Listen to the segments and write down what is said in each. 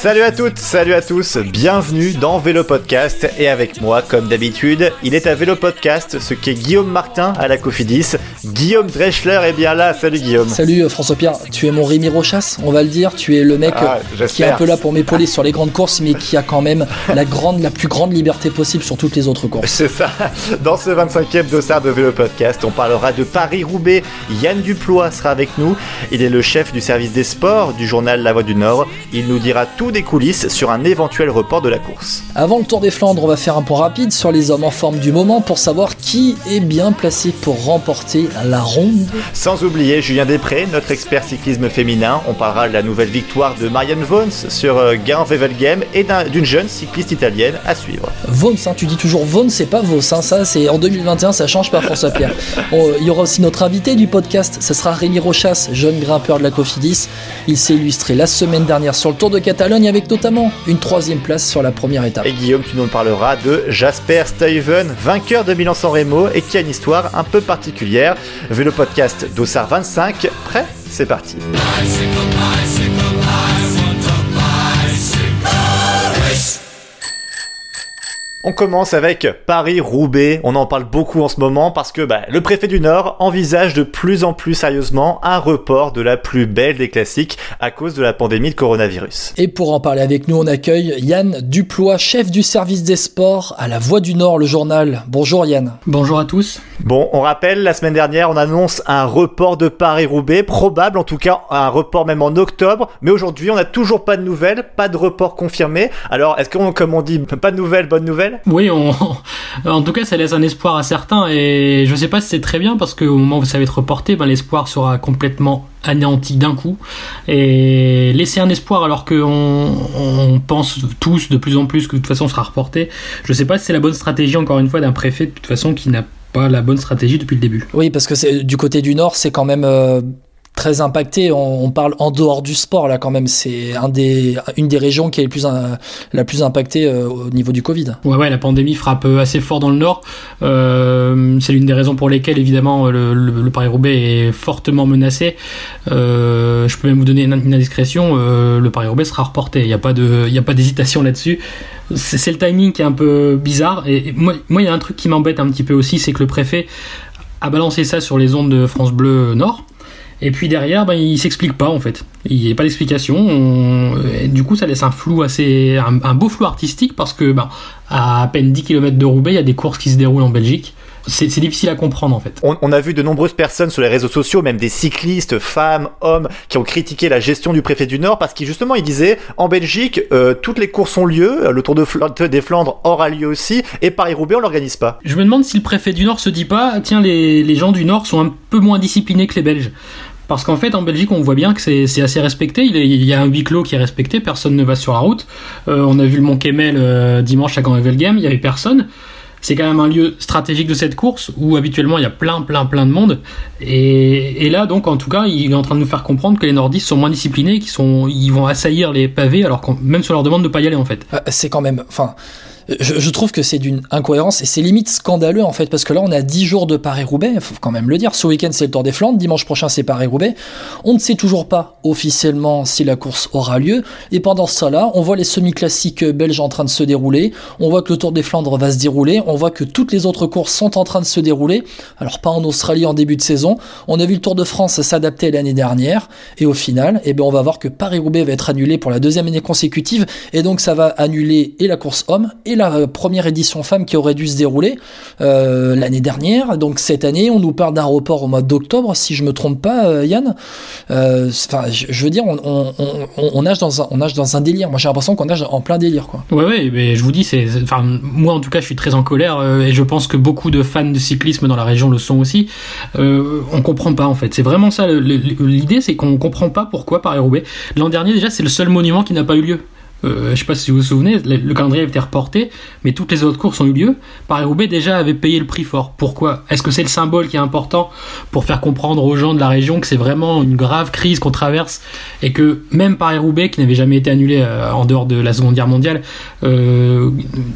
Salut à toutes, salut à tous, bienvenue dans Vélo Podcast et avec moi, comme d'habitude, il est à Vélo Podcast, ce qu'est Guillaume Martin à la Cofidis. Guillaume Dreschler est bien là, salut Guillaume. Salut euh, François Pierre, tu es mon Rémi Rochas, on va le dire. Tu es le mec Ah, euh, qui est un peu là pour m'épauler sur les grandes courses, mais qui a quand même la grande, la plus grande liberté possible sur toutes les autres courses. C'est ça, dans ce 25e dossard de Vélo Podcast, on parlera de Paris-Roubaix. Yann Duplois sera avec nous, il est le chef du service des sports du journal La Voix du Nord. Il nous dira tout des coulisses sur un éventuel report de la course. Avant le Tour des Flandres, on va faire un point rapide sur les hommes en forme du moment pour savoir qui est bien placé pour remporter la ronde. Sans oublier Julien Després, notre expert cyclisme féminin. On parlera de la nouvelle victoire de Marianne Vons sur euh, Gain-Wevelgem et d'un- d'une jeune cycliste italienne à suivre. Vons, hein, tu dis toujours Vons, c'est pas Vos, hein, ça c'est en 2021, ça change pas François Pierre. Bon, il y aura aussi notre invité du podcast, ce sera Rémi Rochas, jeune grimpeur de la Cofidis. Il s'est illustré la semaine dernière sur le Tour de Catalogne avec notamment une troisième place sur la première étape. Et Guillaume, tu nous parleras de Jasper Stuyven, vainqueur de Milan-San Remo et qui a une histoire un peu particulière. Vélo podcast Dossard 25, prêt C'est parti. On commence avec Paris-Roubaix. On en parle beaucoup en ce moment parce que bah, le préfet du Nord envisage de plus en plus sérieusement un report de la plus belle des classiques à cause de la pandémie de coronavirus. Et pour en parler avec nous, on accueille Yann Duplois, chef du service des sports à la Voix du Nord, le journal. Bonjour Yann. Bonjour à tous. Bon, on rappelle, la semaine dernière, on annonce un report de Paris-Roubaix, probable en tout cas, un report même en octobre, mais aujourd'hui, on n'a toujours pas de nouvelles, pas de report confirmé. Alors, est-ce qu'on, comme on dit, pas de nouvelles, bonne nouvelle Oui, on... en tout cas, ça laisse un espoir à certains et je sais pas si c'est très bien parce qu'au moment où ça va être reporté, ben, l'espoir sera complètement anéanti d'un coup. Et laisser un espoir alors qu'on on pense tous de plus en plus que de toute façon sera reporté, je sais pas si c'est la bonne stratégie encore une fois d'un préfet de toute façon qui n'a pas la bonne stratégie depuis le début. Oui, parce que c'est du côté du Nord, c'est quand même euh, très impacté. On, on parle en dehors du sport là quand même. C'est un des, une des régions qui est plus, un- la plus impactée euh, au niveau du Covid. Ouais, ouais, la pandémie frappe euh, assez fort dans le Nord. Euh, c'est l'une des raisons pour lesquelles, évidemment, le, le- le Paris-Roubaix est fortement menacé. Euh, je peux même vous donner une, une indiscrétion. euh, le Paris-Roubaix sera reporté. Il n'y a pas de, y a pas d'hésitation là-dessus. C'est le timing qui est un peu bizarre. Et, et moi, moi, il y a un truc qui m'embête un petit peu aussi, c'est que le préfet a balancé ça sur les ondes de France Bleu Nord. Et puis derrière, ben, il s'explique pas en fait. Il n'y a pas d'explication. On- Du coup, ça laisse un flou assez, un, un beau flou artistique parce que, ben, à à peine 10 km de Roubaix, il y a des courses qui se déroulent en Belgique. C'est difficile à comprendre en fait. on, on a vu de nombreuses personnes sur les réseaux sociaux, même des cyclistes, femmes, hommes, qui ont critiqué la gestion du préfet du Nord parce qu'il justement il disait en Belgique euh, toutes les courses ont lieu, le Tour de des Flandres aura lieu aussi et Paris-Roubaix on l'organise pas. Je me demande si le préfet du Nord se dit pas, tiens, les, les gens du Nord sont un peu moins disciplinés que les Belges. Parce qu'en fait, en Belgique, on voit bien que c'est assez respecté. Il, y a un huis clos qui est respecté, personne ne va sur la route. Euh, on a vu le Mont Kemmel euh, dimanche à Gand-Wevelgem, il y avait personne. C'est quand même un lieu stratégique de cette course où habituellement il y a plein, plein, plein de monde. Et, là, donc, en tout cas, il est en train de nous faire comprendre que les nordistes sont moins disciplinés, qu'ils ils vont assaillir les pavés, alors même sur leur demande de pas y aller en fait. Euh, C'est quand même, enfin, je, trouve que c'est d'une incohérence et c'est limite scandaleux en fait parce que là on a 10 jours de Paris-Roubaix, faut quand même le dire. Ce week-end c'est le Tour des Flandres, dimanche prochain c'est Paris-Roubaix. On ne sait toujours pas officiellement si la course aura lieu et pendant ce temps-là, on voit les semi-classiques belges en train de se dérouler, on voit que le Tour des Flandres va se dérouler, on voit que toutes les autres courses sont en train de se dérouler. Alors pas en Australie en début de saison, on a vu le Tour de France s'adapter l'année dernière et au final, eh ben on va voir que Paris-Roubaix va être annulé pour la deuxième année consécutive et donc ça va annuler et la course homme et la euh, première édition femme qui aurait dû se dérouler euh, l'année dernière. Donc cette année, on nous parle d'un report au mois d'octobre, si je me trompe pas, euh, Yann. Enfin, je, veux dire, on, nage dans un, on nage dans un délire. Moi, j'ai l'impression qu'on nage en plein délire, quoi. Ouais, ouais, mais je vous dis, c'est, enfin, moi en tout cas, je suis très en colère et je pense que beaucoup de fans de cyclisme dans la région le sont aussi. On comprend pas en fait. C'est vraiment ça. L'idée, c'est qu'on comprend pas pourquoi Paris-Roubaix. L'an dernier, déjà, c'est le seul monument qui n'a pas eu lieu. Euh, je sais pas si vous vous souvenez, le, le calendrier a été reporté, mais toutes les autres courses ont eu lieu. Paris-Roubaix déjà avait payé le prix fort. Pourquoi? Est-ce que c'est le symbole qui est important pour faire comprendre aux gens de la région que c'est vraiment une grave crise qu'on traverse et que même Paris-Roubaix, qui n'avait jamais été annulé euh, en dehors de la Seconde Guerre mondiale, euh,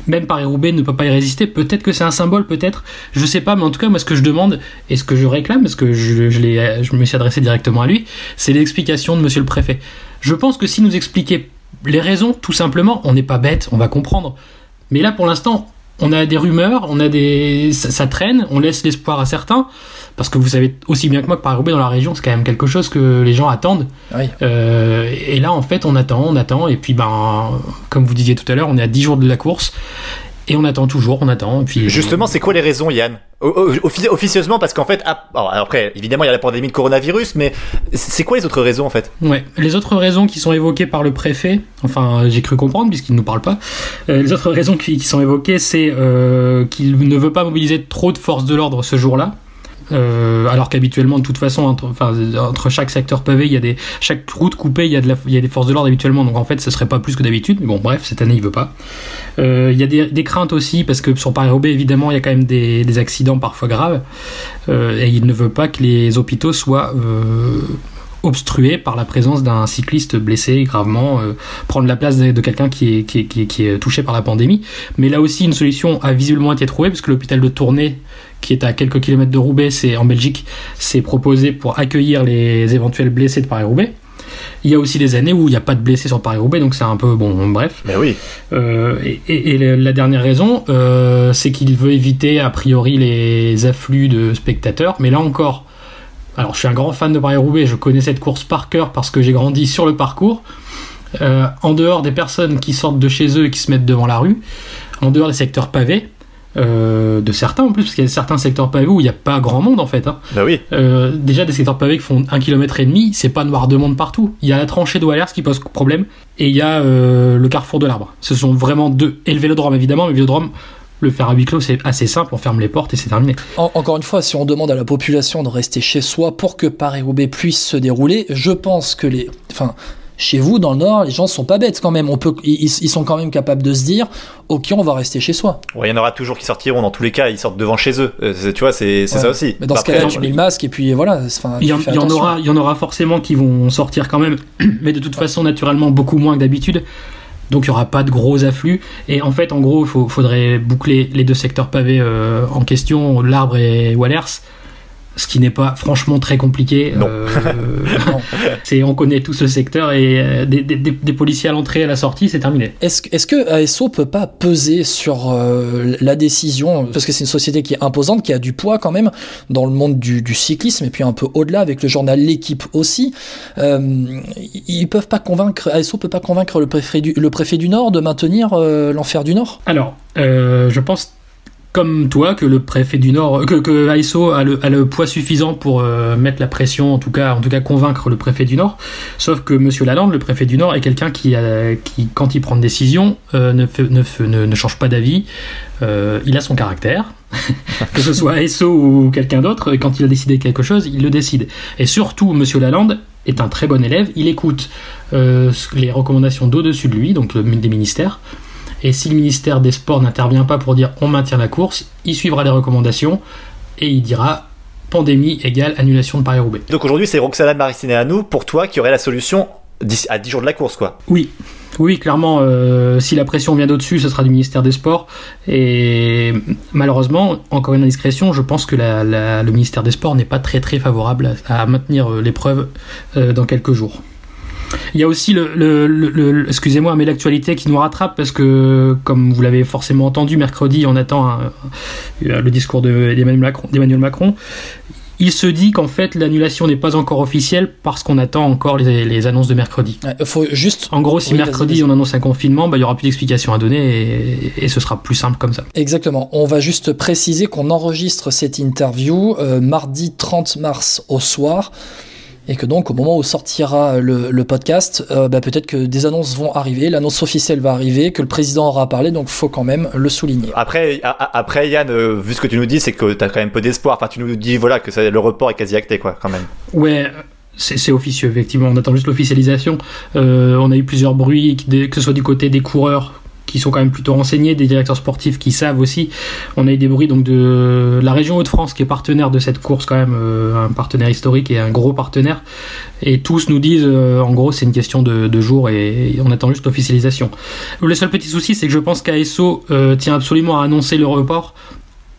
même Paris-Roubaix ne peut pas y résister. Peut-être que c'est un symbole, peut-être. Je sais pas, mais en tout cas, moi, ce que je demande et ce que je réclame, parce que je, je me suis adressé directement à lui, c'est l'explication de monsieur le préfet. Je pense que s'il nous expliquait les raisons, tout simplement, on n'est pas bête, on va comprendre. Mais là, pour l'instant, on a des rumeurs, on a des, ça, ça traîne, on laisse l'espoir à certains, parce que vous savez aussi bien que moi que Paris-Roubaix dans la région, c'est quand même quelque chose que les gens attendent. Oui. Euh, et là, en fait, on attend, on attend, et puis, ben, comme vous disiez tout à l'heure, on est à 10 jours de la course, et on attend toujours, on attend, et puis. Justement, c'est quoi les raisons, Yann? Officieusement, parce qu'en fait, ah, après, évidemment, il y a la pandémie de coronavirus, mais c'est quoi les autres raisons en fait? Ouais. Les autres raisons qui sont évoquées par le préfet, enfin j'ai cru comprendre puisqu'il ne nous parle pas, euh, les autres raisons qui, qui sont évoquées, c'est euh, qu'il ne veut pas mobiliser trop de forces de l'ordre ce jour-là. Euh, alors qu'habituellement, de toute façon, entre, chaque secteur pavé, il y a des, chaque route coupée, il y a, des forces de l'ordre habituellement, donc en fait, ce serait pas plus que d'habitude. Mais bon, bref, cette année, il veut pas. Euh, il y a des, craintes aussi, parce que sur Paris-Roubaix, évidemment, il y a quand même des, accidents parfois graves, euh, et il ne veut pas que les hôpitaux soient obstrués par la présence d'un cycliste blessé gravement, prendre la place de, quelqu'un qui est, touché par la pandémie. Mais là aussi, une solution a visiblement été trouvée, parce que l'hôpital de Tournai, qui est à quelques kilomètres de Roubaix, c'est en Belgique, s'est proposé pour accueillir les éventuels blessés de Paris-Roubaix. Il y a aussi des années où il n'y a pas de blessés sur Paris-Roubaix, donc c'est un peu bon, bref. Mais oui. Euh, et, et- et la dernière raison, euh, c'est qu'il veut éviter a priori les afflux de spectateurs. Mais là encore, alors je suis un grand fan de Paris-Roubaix, je connais cette course par cœur parce que j'ai grandi sur le parcours. Euh, en dehors des personnes qui sortent de chez eux et qui se mettent devant la rue, en dehors des secteurs pavés, euh, de certains en plus, parce qu'il y a certains secteurs pavés où il n'y a pas grand monde en fait. hein. Bah oui. Euh, déjà des secteurs pavés qui font un kilomètre et demi, c'est pas noir de monde partout. Il y a la tranchée de Wallers qui pose problème et il y a euh, le carrefour de l'arbre. Ce sont vraiment deux et le vélodrome évidemment, mais le vélodrome le faire à huis clos c'est assez simple, on ferme les portes et c'est terminé. En- encore une fois, si on demande à la population de rester chez soi pour que Paris-Roubaix puisse se dérouler, je pense que les. Enfin, chez vous, dans le Nord, les gens sont pas bêtes quand même. On peut, ils, ils sont quand même capables de se dire Ok, on va rester chez soi. Ouais, il y en aura toujours qui sortiront. Dans tous les cas, ils sortent devant chez eux. Euh, tu vois, c'est Ouais. ça aussi. Mais dans ce cas-là, tu- mets le masque et puis voilà. Il y, y en aura, il y en aura forcément qui vont sortir quand même, mais de toute façon naturellement beaucoup moins que d'habitude. Donc il n'y aura pas de gros afflux. Et en fait, en gros, il faudrait boucler les deux secteurs pavés euh, en question, l'Arbre et Wallers. Ce qui n'est pas franchement très compliqué. Non. Euh, Non. c'est, on connaît tout ce secteur et euh, des, des- des- des policiers à l'entrée et à la sortie, c'est terminé. Est-ce que- est-ce que ASO peut pas peser sur euh, la décision? Parce que c'est une société qui est imposante, qui a du poids quand même dans le monde du, du cyclisme et puis un peu au-delà avec le journal L'équipe aussi. Euh, ils peuvent pas convaincre, ASO peut pas convaincre le préfet du, le préfet du Nord de maintenir euh, l'enfer du Nord? Alors, euh, je pense, comme toi, que le préfet du Nord, que, que ASO a le, a le poids suffisant pour euh, mettre la pression, en tout cas, en tout cas convaincre le préfet du Nord. Sauf que Monsieur Lalande, le préfet du Nord, est quelqu'un qui, qui, quand il prend une décision, euh, ne, ne, ne, ne change pas d'avis. Euh, il a son caractère, que ce soit ASO ou quelqu'un d'autre. Quand il a décidé quelque chose, il le décide. Et surtout, Monsieur Lalande est un très bon élève. Il écoute les recommandations d'au-dessus de lui, donc des ministères. Et si le ministère des Sports n'intervient pas pour dire on maintient la course, il suivra les recommandations et il dira pandémie égale annulation de Paris-Roubaix. Donc aujourd'hui, c'est Roxana Maricinea pour toi qui aurait la solution à 10 jours de la course, quoi. Oui, oui, clairement, euh, si la pression vient d'au-dessus, ce sera du ministère des Sports. Et malheureusement, encore une indiscrétion, je pense que la- la- le ministère des Sports n'est pas très très favorable à, à maintenir euh, l'épreuve euh, dans quelques jours. Il y a aussi le, le- le- le- excusez-moi, mais l'actualité qui nous rattrape parce que, comme vous l'avez forcément entendu, mercredi, on attend un- le discours de- d'Emmanuel Macron, d'Emmanuel Macron. Il se dit qu'en fait l'annulation n'est pas encore officielle parce qu'on attend encore les- les annonces de mercredi. Il faut juste En gros, si Oui, mercredi on annonce un confinement, bah, il y aura plus d'explications à donner et, et ce sera plus simple comme ça. Exactement. On va juste préciser qu'on enregistre cette interview euh, mardi 30 mars au soir. Et que donc, au moment où sortira le, le podcast, euh, bah, peut-être que des annonces vont arriver, l'annonce officielle va arriver, que le président aura parlé, donc faut quand même le souligner. Après, a- a- après Yann, euh, vu ce que tu nous dis, c'est que t'as quand même peu d'espoir. Enfin, tu nous dis voilà que ça- le report est quasi acté, quoi, quand même. Ouais, C'est officieux, effectivement. On attend juste l'officialisation. Euh, on a eu plusieurs bruits, que ce soit du côté des coureurs qui sont quand même plutôt renseignés, des directeurs sportifs qui savent aussi. On a eu des bruits donc de la région Hauts-de-France qui est partenaire de cette course quand même, euh, un partenaire historique et un gros partenaire. Et tous nous disent, euh, en gros, c'est une question de, de jours et, on attend juste l'officialisation. Le seul petit souci, c'est que je pense qu'ASO euh, tient absolument à annoncer le report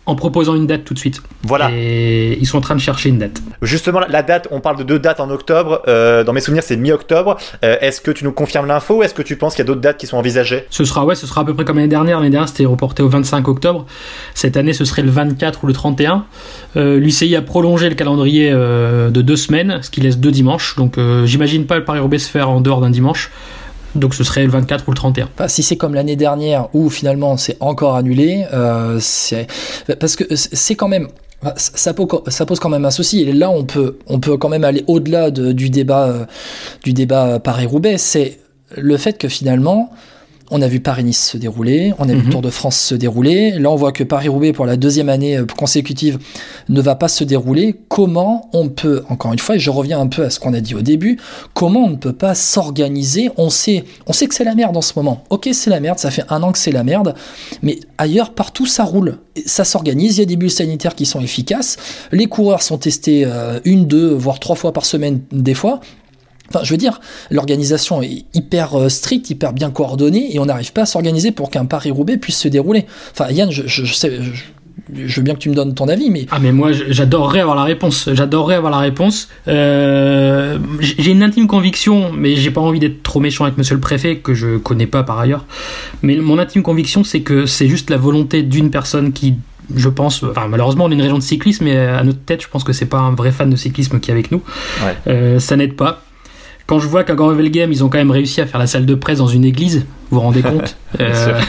en proposant une date tout de suite. Voilà. Et ils sont en train de chercher une date. Justement, la date, on parle de deux dates en octobre. Euh, dans mes souvenirs, c'est mi-octobre. Euh, est-ce que tu nous confirmes l'info ou est-ce que tu penses qu'il y a d'autres dates qui sont envisagées? Ce sera, ouais, ce sera à peu près comme l'année dernière. L'année dernière, c'était reporté au 25 octobre. Cette année, ce serait le 24 ou le 31. Euh, L'UCI a prolongé le calendrier euh, de deux semaines, ce qui laisse deux dimanches. Donc, j'imagine pas le Paris-Roubaix se faire en dehors d'un dimanche. Donc ce serait le 24 ou le 31. Bah, si c'est comme l'année dernière où finalement c'est encore annulé, euh, parce que c'est quand même ça pose, quand même un souci. Et là, on peut, on peut quand même aller au-delà de, du débat, euh, du débat Paris-Roubaix. C'est le fait que finalement, on a vu Paris-Nice se dérouler, on a vu le mhm. Tour de France se dérouler. Là, on voit que Paris-Roubaix, pour la deuxième année euh, consécutive, ne va pas se dérouler. Comment on peut, encore une fois, et je reviens un peu à ce qu'on a dit au début, comment on ne peut pas s'organiser? On sait, on sait que c'est la merde en ce moment. Ok, c'est la merde, ça fait un an que c'est la merde, mais ailleurs, partout, ça roule. Ça s'organise, il y a des bulles sanitaires qui sont efficaces. Les coureurs sont testés euh, une, deux, voire trois fois par semaine des fois. Enfin, je veux dire, l'organisation est hyper euh, stricte, hyper bien coordonnée, et on n'arrive pas à s'organiser pour qu'un Paris-Roubaix puisse se dérouler. Enfin, Yann, je, je, sais, je, veux bien que tu me donnes ton avis, mais... Ah, mais moi, j'adorerais avoir la réponse. J'adorerais avoir la réponse. Euh, j'ai une intime conviction, mais j'ai pas envie d'être trop méchant avec monsieur le préfet, que je connais pas par ailleurs. Mais mon intime conviction, c'est que c'est juste la volonté d'une personne qui je pense, enfin malheureusement on est une région de cyclisme, mais à notre tête, je pense que c'est pas un vrai fan de cyclisme qui est avec nous. Ouais. Euh, ça n'aide pas quand je vois qu'à Gravel Game, ils ont quand même réussi à faire la salle de presse dans une église, vous vous rendez compte euh,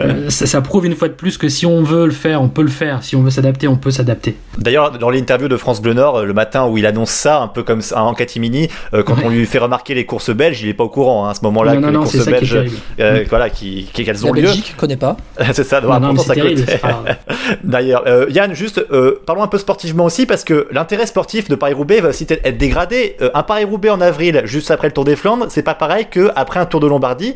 euh, ça, prouve une fois de plus que si on veut le faire, on peut le faire. Si on veut s'adapter, on peut s'adapter. D'ailleurs, dans l'interview de France Bleu Nord, le matin où il annonce ça, un peu comme ça en catimini, euh, quand on lui fait remarquer les courses belges, il est pas au courant hein, à ce moment-là que les courses belges, euh, voilà, qui, qui qu'elles ont La lieu. Belgique connaît pas. c'est ça, non, non, ça D'ailleurs, Yann, juste parlons un peu sportivement aussi parce que l'intérêt sportif de Paris-Roubaix va aussi être dégradé. un Paris-Roubaix en avril, juste après le Tour des Flandres, c'est pas pareil que après un Tour de Lombardie.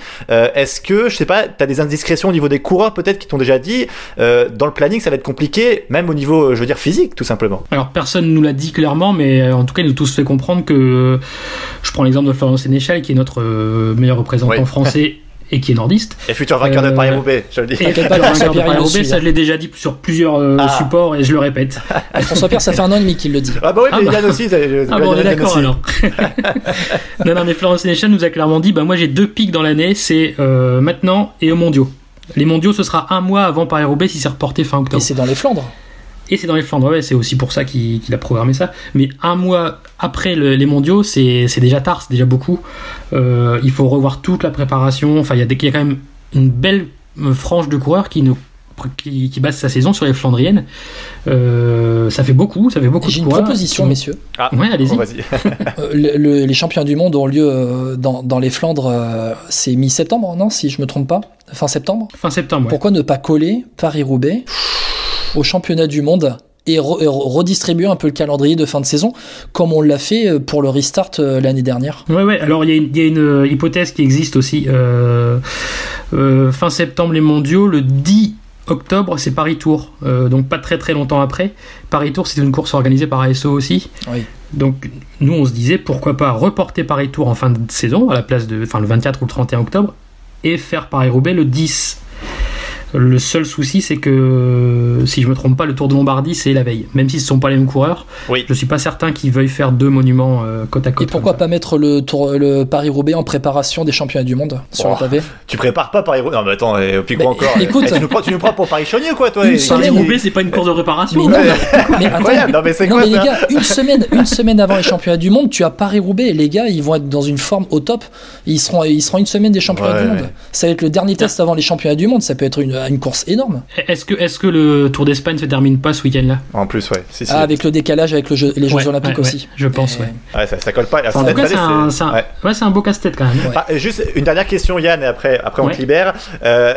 Est-ce que je sais pas, tu as des indiscrétions au niveau des coureurs peut-être qui t'ont déjà dit, euh, dans le planning ça va être compliqué, même au niveau, euh, je veux dire, physique tout simplement? Alors personne nous l'a dit clairement, mais euh, en tout cas il nous tous fait comprendre que, je prends l'exemple de Florent Sénéchal qui est notre meilleur représentant français. et qui est nordiste. Et futur vainqueur de Paris-Roubaix, je le dis. Et pas vainqueur de Paris-Roubaix, ça je l'ai déjà dit sur plusieurs ah. supports et je le répète. François Pierre, ça fait un an et demi qu'il le dit. Ah bah oui, mais ah bah. Yann aussi. ah bon, on est d'accord alors. non, non, mais Florence Sénéchal nous a clairement dit, bah moi j'ai deux pics dans l'année, c'est maintenant et au mondiaux. Les mondiaux, ce sera un mois avant Paris-Roubaix si c'est reporté fin octobre. Et c'est dans les Flandres et c'est dans les Flandres, ouais, c'est aussi pour ça qu'il a programmé ça. Mais un mois après les mondiaux, c'est déjà tard, c'est déjà beaucoup. Euh, il faut revoir toute la préparation. Enfin, il y, a quand même une belle euh, frange de coureurs qui ne qui, qui, base sa saison sur les Flandriennes. Euh, ça fait beaucoup, ça fait beaucoup. J'ai une proposition, messieurs. Ah, ouais, allez-y. Euh, les championnats du monde ont lieu dans, dans les Flandres, c'est mi-septembre, non Si je me trompe pas, fin septembre. Fin septembre. Pourquoi ne pas coller Paris-Roubaix? Au championnat du monde et, redistribuer un peu le calendrier de fin de saison, comme on l'a fait pour le restart l'année dernière. Ouais, ouais. Alors il y, y, a une hypothèse qui existe aussi. fin septembre les Mondiaux, le 10 octobre, c'est Paris Tour, euh, donc pas très très longtemps après. Paris Tour, c'est une course organisée par ASO aussi. Donc nous, on se disait pourquoi pas reporter Paris Tour en fin de saison à la place de, enfin le 24 ou le 31 octobre, et faire Paris Roubaix le 10. Le seul souci, c'est que si je me trompe pas, le Tour de Lombardie, c'est la veille. Même si ce sont pas les mêmes coureurs, oui. je suis pas certain qu'ils veuillent faire deux monuments euh, côte à côte. Et pourquoi pas mettre le, tour, le Paris-Roubaix en préparation des championnats du monde sur oh, pavé? Tu prépares pas Paris-Roubaix Non, mais attends, et puis quoi bah, encore écoute, tu, nous prends, tu nous prends pour Paris-Chauny quoi, toi Paris-Roubaix, c'est pas une course de préparation. Mais non, mais, attends, non, mais c'est quoi mais les gars, une semaine, une semaine avant les championnats du monde, tu as Paris-Roubaix et les gars, ils vont être dans une forme au top. Ils seront, ils seront une semaine des championnats du monde. Ça va être le dernier test avant les championnats du monde. Ça peut être une, une course énorme. Est-ce que, est que le Tour d'Espagne se termine pas ce week-end-là? En plus, ouais. Ah, avec le décalage avec le jeu, les Jeux Olympiques aussi. je pense, ouais. ouais ça, ça, colle pas. En tout cas, c'est un, un, un, beau casse-tête quand même. Ah, juste une dernière question, Yann, et après, après on te libère. Euh,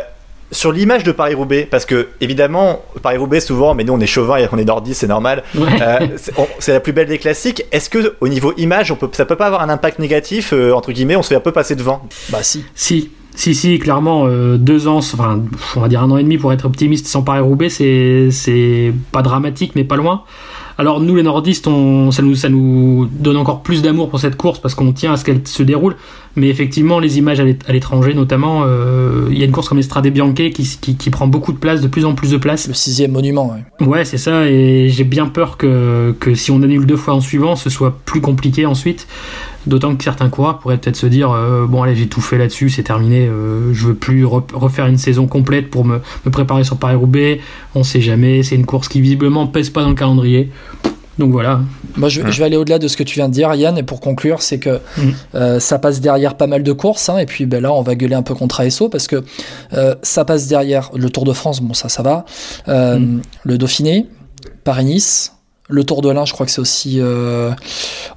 sur l'image de Paris-Roubaix, parce que évidemment, Paris-Roubaix, souvent, mais nous on est chauvin et on est nordiste, c'est normal, euh, c'est la plus belle des classiques. Est-ce que au niveau image, on peut, ça peut pas avoir un impact négatif, euh, entre guillemets, on se fait un peu passer devant? Bah si. Si. Si, si, clairement, euh, deux ans, enfin, on va dire un an et demi pour être optimiste sans Paris-Roubaix, c'est pas dramatique, mais pas loin. Alors nous les nordistes, on, ça, nous, ça nous donne encore plus d'amour pour cette course parce qu'on tient à ce qu'elle se déroule. Mais effectivement, les images à l'étranger, notamment, euh, il y a une course comme l'Estrade Bianche qui, qui, qui, prend beaucoup de place, de plus en plus de place. Le sixième monument. Ouais, ouais c'est ça. Et j'ai bien peur que, que si on annule deux fois en suivant, ce soit plus compliqué ensuite. D'autant que certains coureurs pourraient peut-être se dire euh, bon allez j'ai tout fait là-dessus, c'est terminé, euh, je veux plus refaire une saison complète pour me, me préparer sur Paris-Roubaix. On sait jamais, c'est une course qui visiblement pèse pas dans le calendrier. Donc voilà. Moi, je, je vais aller au-delà de ce que tu viens de dire, Yann, et pour conclure, c'est que mm. euh, ça passe derrière pas mal de courses, hein, et puis ben là, on va gueuler un peu contre ASO parce que euh, ça passe derrière le Tour de France, bon, ça, ça va, euh, mm. le Dauphiné, Paris-Nice, le Tour de l'Ain, je crois que c'est aussi euh,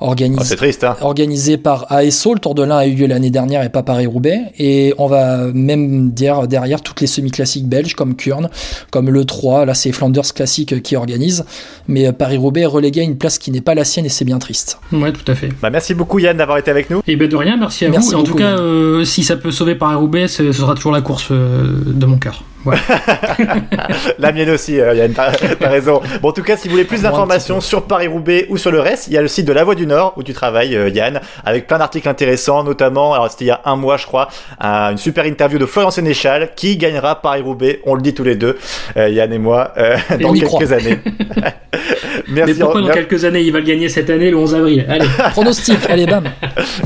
organisé, oh, triste, hein. organisé par ASO. Le Tour de l'Ain a eu lieu l'année dernière et pas Paris-Roubaix. Et on va même dire derrière toutes les semi-classiques belges comme Kurn, comme le 3. Là, c'est Flanders Classique qui organise. Mais euh, Paris-Roubaix est relégué à une place qui n'est pas la sienne et c'est bien triste. Ouais, tout à fait. Bah, merci beaucoup Yann d'avoir été avec nous. Et ben de rien, merci à vous. en tout cas, euh, si ça peut sauver Paris-Roubaix, ce sera toujours la course de mon cœur. la mienne aussi, euh, Yann, t'as raison. Bon, en tout cas, si vous voulez plus d'informations sur Paris-Roubaix ou sur le reste, il y a le site de La Voix du Nord où tu travailles, euh, Yann, avec plein d'articles intéressants, notamment, alors c'était il y a un mois, je crois, une super interview de Florian Sénéchal qui gagnera Paris-Roubaix, on le dit tous les deux, euh, Yann et moi, dans quelques années. Merci. Mais pourquoi dans quelques années Il va le gagner cette année, le 11 avril? Allez, pronostic, allez, bam.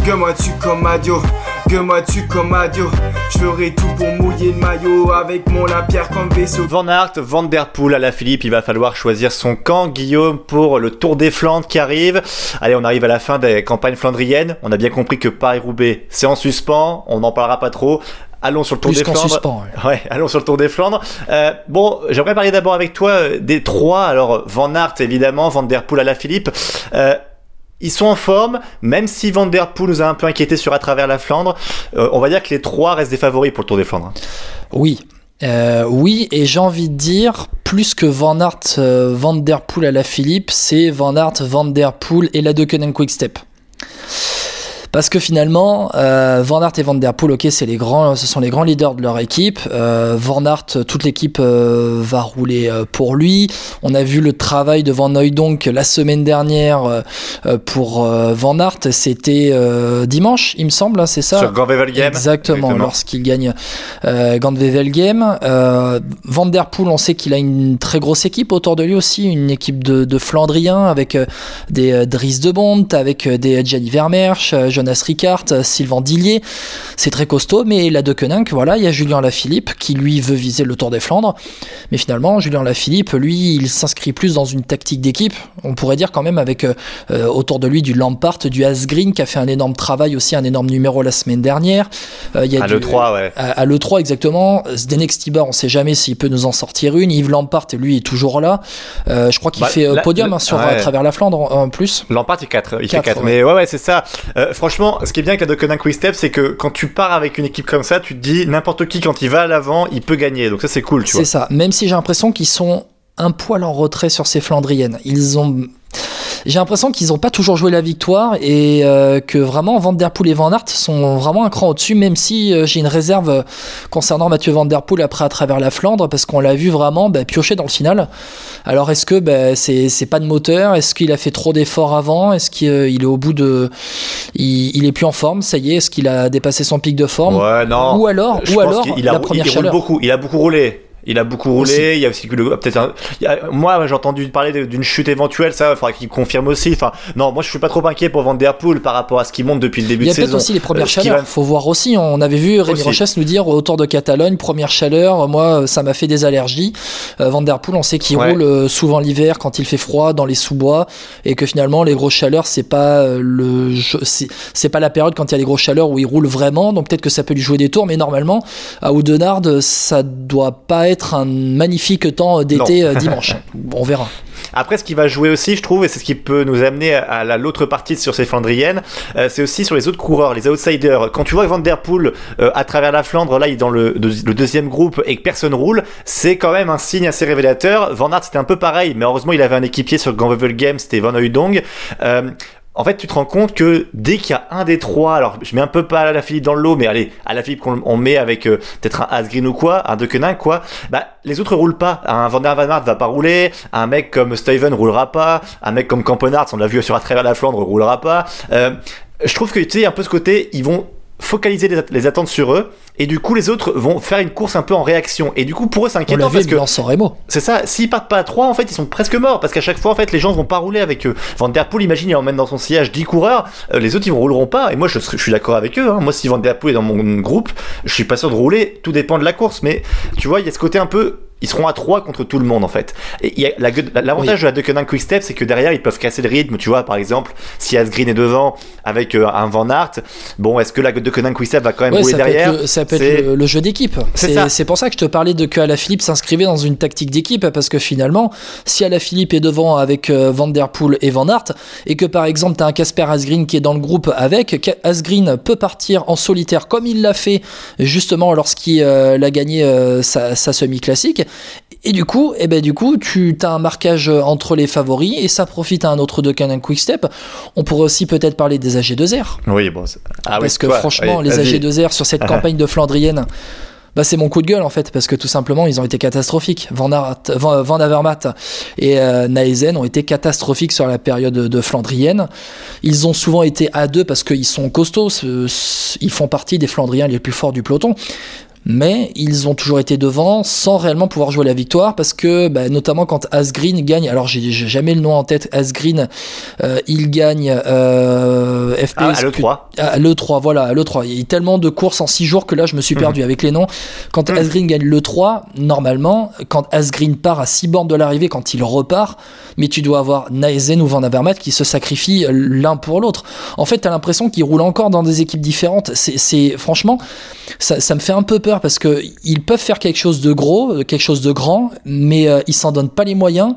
Que moi tu comme Adio, que moi tu comme Adio. Je ferai tout pour mouiller le maillot avec mon la pierre comme vaisseau. Van Aert, Van Der Poel à la Philippe, il va falloir choisir son camp. Guillaume pour le Tour des Flandres qui arrive. Allez, on arrive à la fin des campagnes flandriennes. On a bien compris que Paris-Roubaix, c'est en suspens. On n'en parlera pas trop. Allons sur le Tour des Flandres. Suspens, ouais. allons sur le Tour des Flandres. Euh, bon, j'aimerais parler d'abord avec toi euh, des trois. Alors, Van Aert, évidemment, Van Der Poel à la Philippe. Euh, ils sont en forme, même si Van Der Poel nous a un peu inquiété sur à travers la Flandre. Euh, on va dire que les trois restent des favoris pour le Tour des Flandres. Oui, euh, oui, et j'ai envie de dire, plus que Van Aert, euh, Van Der Poel à la Philippe, c'est Van Aert, Van Der Poel et la Quick Step. Parce que finalement, euh, Van Aert et Van Der Poel, ok, c'est les grands, ce sont les grands leaders de leur équipe. Euh, Van Aert, toute l'équipe euh, va rouler euh, pour lui. On a vu le travail de Van donc la semaine dernière euh, pour Van Aert. C'était dimanche, il me semble, hein, c'est ça Sur Gand-Wevelgem. Exactement, Exactement. lorsqu'il gagne euh, Gand-Wevelgem. Van Der Poel, on sait qu'il a une très grosse équipe autour de lui aussi, une équipe de, de Flandriens avec des Dries de Bont, avec des Gianni Vermeersch, Jonas Ricard, Sylvain Dillier. C'est très costaud, mais la de Koenig, voilà, il y a Julien Lafilippe qui lui veut viser le Tour des Flandres. Mais finalement, Julien Lafilippe, lui, il s'inscrit plus dans une tactique d'équipe. On pourrait dire quand même avec euh, autour de lui du Lampart, du Asgreen qui a fait un énorme travail aussi, un énorme numéro la semaine dernière. Euh, il y a à l'E3, ouais. À, l'E3, exactement. Zdenek Stibar, on sait jamais s'il peut nous en sortir une. Yves Lampart, lui, est toujours là. Euh, je crois qu'il bah, fait podium hein, sur, à travers la Flandre en, plus. Lampart, il, 4, il fait 4. Mais ouais, ouais, c'est ça. franchement, franchement, ce qui est bien avec la Dokkan Quick Step, c'est que quand tu pars avec une équipe comme ça, tu te dis n'importe qui quand il va à l'avant, il peut gagner. Donc ça c'est cool, tu vois. C'est ça. Même si j'ai l'impression qu'ils sont un poil en retrait sur ces Flandriennes. Ils ont j'ai l'impression qu'ils n'ont pas toujours joué la victoire et euh, que vraiment Van Der Poel et Van Aert sont vraiment un cran au-dessus, même si euh, j'ai une réserve euh, concernant Mathieu Van Der Poel après à travers la Flandre, parce qu'on l'a vu vraiment bah, piocher dans le final. Alors est-ce que bah, c'est pas de moteur? Est-ce qu'il a fait trop d'efforts avant? Est-ce qu'il est au bout de... Il, il, est plus en forme, ça y est Est-ce qu'il a dépassé son pic de forme? Ouais, non. Ou alors, ou alors la première il chaleur. beaucoup, il a beaucoup roulé. Il a beaucoup roulé. Il y a aussi peut-être. Moi, j'ai entendu parler d'une chute éventuelle. Ça, il faudra qu'il confirme aussi. Enfin, non, moi, je suis pas trop inquiet pour Van Der Poel par rapport à ce qui monte depuis le début de saison. Il y a peut-être aussi les premières euh, chaleurs. Il faut voir aussi. On avait vu Rémi Rochès nous dire autour de Catalogne, première chaleur. Moi, ça m'a fait des allergies. Euh, Van Der Poel, on sait qu'il roule euh, souvent l'hiver quand il fait froid dans les sous-bois et que finalement, les grosses chaleurs, c'est pas le, c'est pas la période quand il y a les grosses chaleurs où il roule vraiment. Donc peut-être que ça peut lui jouer des tours, mais normalement, à Oudenarde, ça doit pas être un magnifique temps d'été euh, dimanche. on verra. Après, ce qui va jouer aussi, je trouve, et c'est ce qui peut nous amener à, la- l'autre partie sur ces Flandriennes, euh, c'est aussi sur les autres coureurs, les outsiders. Quand tu vois Van Der Poel euh, à travers la Flandre, là, il est dans le, de- le deuxième groupe et que personne roule, c'est quand même un signe assez révélateur. Van Aert, c'était un peu pareil, mais heureusement, il avait un équipier sur Ganvevel Games, c'était Van Hooydonk. Euh, en fait, tu te rends compte que dès qu'il y a un des trois, alors je mets un peu pas la Philippe dans le lot, mais allez, à la Philippe qu'on on met avec euh, peut-être un Asgreen ou quoi, un Deceuninck quoi, bah les autres roulent pas. Un Van der Van va pas rouler, un mec comme Steven roulera pas, un mec comme Campenard, on l'a vu sur à travers la Flandre, roulera pas. Euh, je trouve que tu sais un peu ce côté, ils vont focaliser les, at- les attentes sur eux et du coup les autres vont faire une course un peu en réaction et du coup pour eux c'est inquiétant vu parce que c'est ça, s'ils partent pas à 3, en fait, ils sont presque morts parce qu'à chaque fois, en fait, les gens vont pas rouler avec eux. Van Der Poel, imagine, il emmène dans son sillage 10 coureurs, euh, les autres, ils rouleront pas. Et moi, je suis d'accord avec eux. hein. Moi, si Van Der Poel est dans mon groupe, je suis pas sûr de rouler. Tout dépend de la course. Mais tu vois, il y a ce côté un peu. Ils seront à 3 contre tout le monde en fait. Et il y a la- l'avantage de la Deceuninck Quick Step, c'est que derrière ils peuvent casser le rythme. Tu vois, par exemple, si Asgreen est devant avec euh, un Van Aert, bon, est-ce que la Deceuninck Quick Step va quand même Ouais, rouler ça peut, derrière le- ça peut être le, le jeu d'équipe. C'est pour ça que je te parlais de que Alaphilippe s'inscrivait dans une tactique d'équipe parce que finalement, si Alaphilippe est devant avec euh, Van Der Poel et Van Aert et que par exemple tu as un Casper Asgreen qui est dans le groupe avec, Asgreen peut partir en solitaire comme il l'a fait justement lorsqu'il euh, a gagné sa, sa semi-classique. Et du coup, eh ben du coup, tu as un marquage entre les favoris et ça profite à un autre de Canon Quick Step. On pourrait aussi peut-être parler des AG2R. Oui, bon. Ah oui, parce que toi, franchement, oui, les vas-y. AG2R sur cette campagne de Flandrienne, bah, c'est mon coup de gueule en fait, parce que tout simplement, ils ont été catastrophiques. Van, Aert, Van, Van Avermaet et euh, Naesen ont été catastrophiques sur la période de Flandrienne. Ils ont souvent été à deux parce qu'ils sont costauds, ils font partie des Flandriens les plus forts du peloton. Mais ils ont toujours été devant sans réellement pouvoir jouer la victoire parce que bah, notamment quand Asgreen gagne, alors j'ai jamais le nom en tête, Asgreen, euh, il gagne euh, FPS Ah, à l'E3. à l'E3, voilà, à l'E3. Il y a eu tellement de courses en 6 jours que là, je me suis perdu avec les noms. Quand Asgreen gagne l'E3, normalement, quand Asgreen part à 6 bornes de l'arrivée, quand il repart, mais tu dois avoir Naesen ou Van Avermaet qui se sacrifient l'un pour l'autre. En fait, t'as l'impression qu'ils roulent encore dans des équipes différentes. C'est, c'est franchement, ça, ça me fait un peu peur parce que ils peuvent faire quelque chose de gros, euh, quelque chose de grand, mais euh, ils s'en donnent pas les moyens.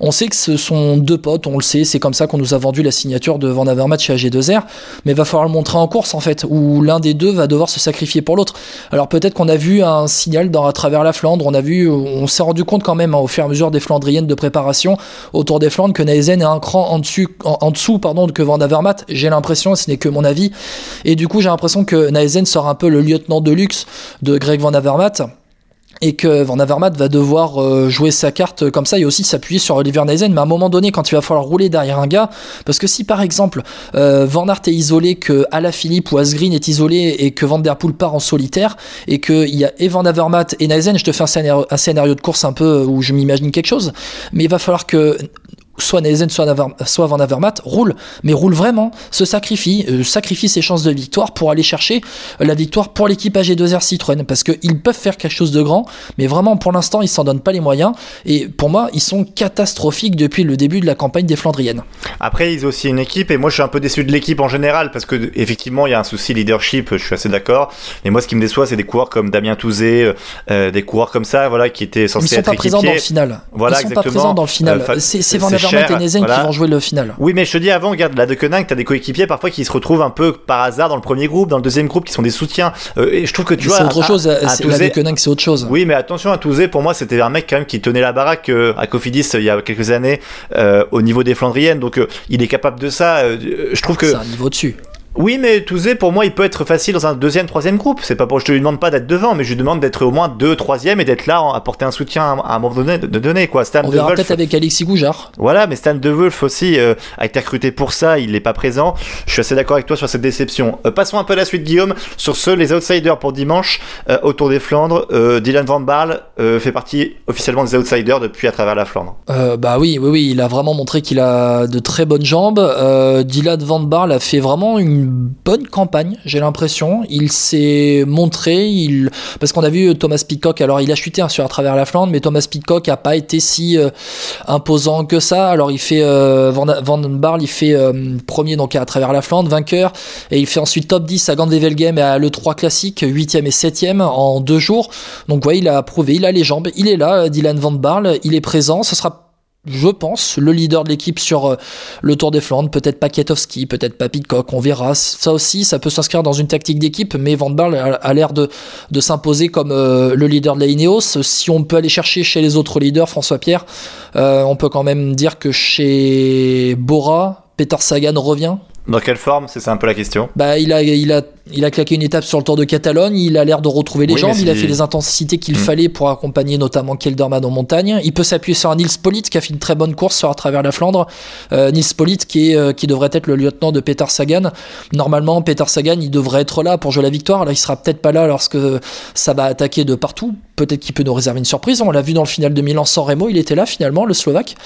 On sait que ce sont deux potes, on le sait, c'est comme ça qu'on nous a vendu la signature de Van Avermaet chez AG2R, mais va falloir le montrer en course en fait, où l'un des deux va devoir se sacrifier pour l'autre. Alors peut-être qu'on a vu un signal dans, à travers la Flandre, on a vu, on s'est rendu compte quand même hein, au fur et à mesure des Flandriennes de préparation autour des Flandres que Naesen est un cran en, dessous pardon, que Van Avermaet. J'ai l'impression, ce n'est que mon avis, et du coup j'ai l'impression que Naesen sera un peu le lieutenant de luxe de Greg Van Avermaet et que Van Avermaet va devoir euh, jouer sa carte comme ça et aussi s'appuyer sur Oliver Neisen mais à un moment donné quand il va falloir rouler derrière un gars parce que si par exemple euh, Van Aert est isolé que Alaphilippe ou Asgreen est isolé et que Van Der Poel part en solitaire et qu'il y a et Van Avermaet et Neisen je te fais un scénario, un scénario de course un peu où je m'imagine quelque chose mais il va falloir que soit Neisen, soit, soit Van Avermaet roule, mais roule vraiment, se sacrifie, euh, sacrifie ses chances de victoire pour aller chercher euh, la victoire pour l'équipe AG2R Citroën, parce qu'ils peuvent faire quelque chose de grand, mais vraiment pour l'instant ils s'en donnent pas les moyens, et pour moi ils sont catastrophiques depuis le début de la campagne des Flandriennes. Après, ils ont aussi une équipe, et moi je suis un peu déçu de l'équipe en général, parce que effectivement il y a un souci leadership, je suis assez d'accord. Mais moi ce qui me déçoit, c'est des coureurs comme Damien Touzé, euh, euh, des coureurs comme ça, voilà, qui étaient Ils censés sont être pas présents dans le équipiers. final. Voilà, ils sont pas présents dans le final. Euh, c'est Van cher, voilà. qui vont jouer le final. Oui, mais je te dis avant, regarde, la de Koenig, t'as des coéquipiers parfois qui se retrouvent un peu par hasard dans le premier groupe, dans le deuxième groupe, qui sont des soutiens. Euh, et je trouve que tu Mais vois. C'est autre un- chose. c'est- La Touzé- de Koenig, c'est autre chose. Oui, mais attention à Touzé, pour moi, c'était un mec quand même qui tenait la baraque euh, à Cofidis euh, il y a quelques années euh, au niveau des Flandriennes, donc euh, il est capable de ça. euh, je trouve que C'est un niveau dessus. Oui, mais Touzé, pour moi, il peut être facile dans un deuxième, troisième groupe. C'est pas pour, je te lui demande pas d'être devant, mais je lui demande d'être au moins deux, troisième et d'être là, à apporter un soutien à, un moment donné, de, donner quoi. Stan On verra peut-être avec Alexis Goujard. voilà, mais Stan De Wolf aussi euh, a été recruté pour ça, il n'est pas présent. Je suis assez d'accord avec toi sur cette déception. Euh, passons un peu à la suite, Guillaume. Sur ce, les outsiders pour dimanche, euh, autour des Flandres, Dylan Van euh, fait partie officiellement des outsiders depuis à travers la Flandre. Bah oui, oui, oui, il a vraiment montré qu'il a de très bonnes jambes. Dylan Van Baarle a fait vraiment une bonne campagne, j'ai l'impression. Il s'est montré, il parce qu'on a vu Thomas Pitcock. Alors il a chuté hein, sur à travers la Flandre, mais Thomas Pitcock a pas été si euh, imposant que ça. Alors il fait euh, Van, Van Baarle, il fait euh, premier donc à travers la Flandre, vainqueur, et il fait ensuite top 10 à Gandwevelgem et à l'E3 classique, 8e et 7e en deux jours. Donc ouais, il a prouvé, il a les jambes, il est là, Dylan Van Baarle, il est présent. Ce sera je pense, le leader de l'équipe sur euh, le Tour des Flandres. Peut-être pas peut-être pas Pitcock, on verra. Ça aussi, ça peut s'inscrire dans une tactique d'équipe, mais Van Barle a, l'air de, de s'imposer comme euh, le leader de la Ineos. Si on peut aller chercher chez les autres leaders, François Pierre, euh, on peut quand même dire que chez Bora, Peter Sagan revient. Dans quelle forme C'est un peu la question? Bah, il a, il a, il a claqué une étape sur le Tour de Catalogne. Il a l'air de retrouver les jambes. Il a fait les intensités qu'il mm. fallait pour accompagner notamment Kelderman en montagne. Il peut s'appuyer sur un Nils Pollitt qui a fait une très bonne course sur à travers la Flandre. Euh, Nils Pollitt qui est, euh, qui devrait être le lieutenant de Peter Sagan. Normalement, Peter Sagan, il devrait être là pour jouer la victoire. Là, il sera peut-être pas là lorsque ça va attaquer de partout. Peut-être qu'il peut nous réserver une surprise. On l'a vu dans le final de Milan sans Remo. Il était là finalement, le Slovaque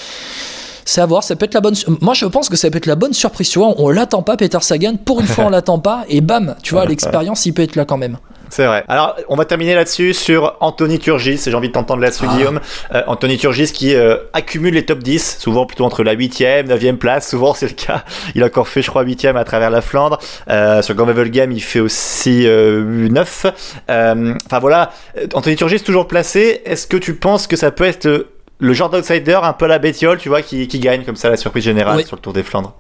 c'est à voir. Ça peut être la bonne. Moi, je pense que ça peut être la bonne surprise. Tu vois, on l'attend pas, Peter Sagan. Pour une fois, on l'attend pas. Et bam, tu vois, l'expérience, il peut être là quand même. C'est vrai. Alors, on va terminer là-dessus sur Anthony Turgis. J'ai envie de t'entendre là-dessus, ah. Guillaume. Euh, Anthony Turgis qui euh, accumule les top 10, souvent plutôt entre la 8e, 9e place. Souvent, c'est le cas. Il a encore fait, je crois, 8e à travers la Flandre. Euh, sur Gamevel Game, il fait aussi 9. Enfin, voilà. Anthony Turgis toujours placé. Est-ce que tu penses que ça peut être le genre d'outsider un peu la bêtiole, tu vois, qui, qui, gagne comme ça la surprise générale sur le Tour des Flandres.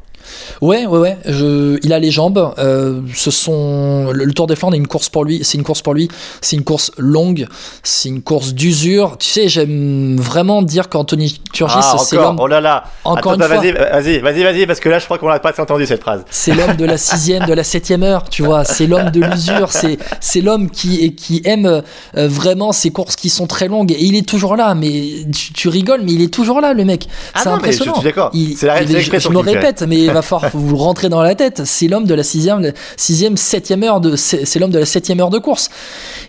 Ouais, ouais, ouais. Je, il a les jambes. Euh, ce sont le, Tour des Flandres est une course pour lui. C'est une course pour lui. C'est une course longue. C'est une course d'usure. Tu sais, j'aime vraiment dire qu'Anthony Turgis, ah, c'est l'homme. Oh là là. Encore une fois. Vas-y, vas-y, vas-y, vas-y, parce que là, je crois qu'on n'a pas entendu cette phrase. C'est l'homme de la sixième, de la septième heure. Tu vois, c'est l'homme de l'usure. C'est c'est l'homme qui qui aime euh, vraiment ces courses qui sont très longues. Et il est toujours là. Mais tu, rigoles, mais il est toujours là, le mec. Ah c'est impressionnant. Mais je, suis d'accord. C'est la, je, je me répète, mais va falloir vous rentrer dans la tête. C'est l'homme de la sixième, sixième, septième heure de, c'est l'homme de la septième heure de course.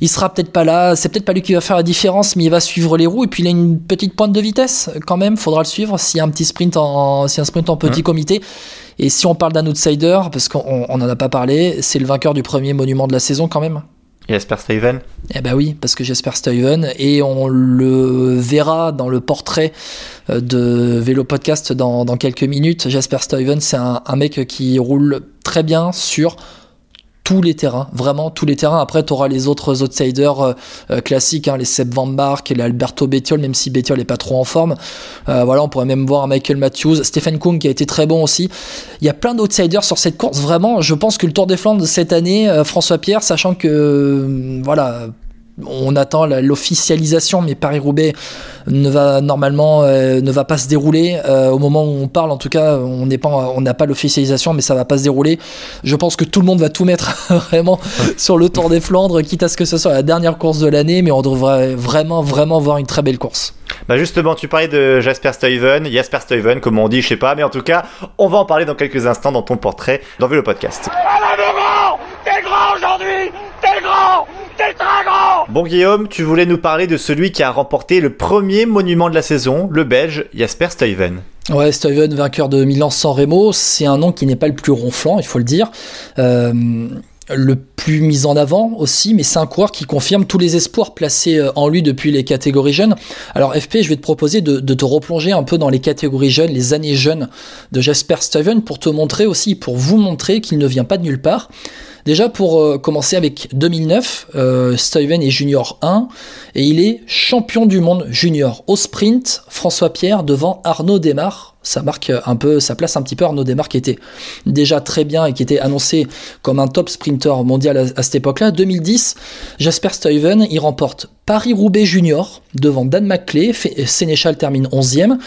Il sera peut-être pas là, c'est peut-être pas lui qui va faire la différence, mais il va suivre les roues et puis il a une petite pointe de vitesse quand même. Faudra le suivre s'il y a un petit sprint en, si un sprint en petit mmh. comité. Et si on parle d'un outsider, parce qu'on n'en a pas parlé, c'est le vainqueur du premier monument de la saison quand même. Jasper Steven Eh ben oui, parce que Jasper Steven, et on le verra dans le portrait euh, de Vélo Podcast dans, quelques minutes. Jasper Steven, c'est un, mec qui roule très bien sur tous les terrains, vraiment tous les terrains. Après, tu auras les autres outsiders euh, euh, classiques, hein, les Seb Van Bark, les Alberto Bettiol, même si Bettiol n'est pas trop en forme. Euh, voilà, on pourrait même voir Michael Matthews, Stephen Kung qui a été très bon aussi. Il y a plein d'outsiders sur cette course. Vraiment, je pense que le Tour des Flandres cette année, François Pierre, sachant que voilà, on attend l'officialisation, mais Paris-Roubaix ne va normalement euh, ne va pas se dérouler euh, au moment où on parle. En tout cas, on n'est pas, on n'a pas l'officialisation, mais ça va pas se dérouler. Je pense que tout le monde va tout mettre vraiment sur le Tour des Flandres, quitte à ce que ce soit la dernière course de l'année, mais on devrait vraiment, vraiment voir une très belle course. Bah justement, tu parlais de Jasper Stuyven, Jasper Stuyven, comme on dit, je sais pas, mais en tout cas, on va en parler dans quelques instants dans ton portrait dans le podcast. T'es grand aujourd'hui Bon Guillaume, tu voulais nous parler de celui qui a remporté le premier monument de la saison, le Belge Jasper Stuyven. Ouais, Stuyven, vainqueur de Milan San Remo, c'est un nom qui n'est pas le plus ronflant, il faut le dire. Euh, le plus mis en avant aussi, mais c'est un coureur qui confirme tous les espoirs placés euh, en lui depuis les catégories jeunes. Alors FP, je vais te proposer de, te replonger un peu dans les catégories jeunes, les années jeunes de Jasper Stuyven pour te montrer aussi, pour vous montrer qu'il ne vient pas de nulle part. Déjà pour euh, commencer avec 2009, euh, est junior 1 et il est champion du monde junior au sprint, François Pierre devant Arnaud Desmar ça marque un peu, ça place un petit peu Arnaud Desmar qui était déjà très bien et qui était annoncé comme un top sprinter mondial à, cette époque-là. 2010, Jasper Stuyven, il remporte Paris-Roubaix Junior devant Dan McClay, Sénéchal termine 11e.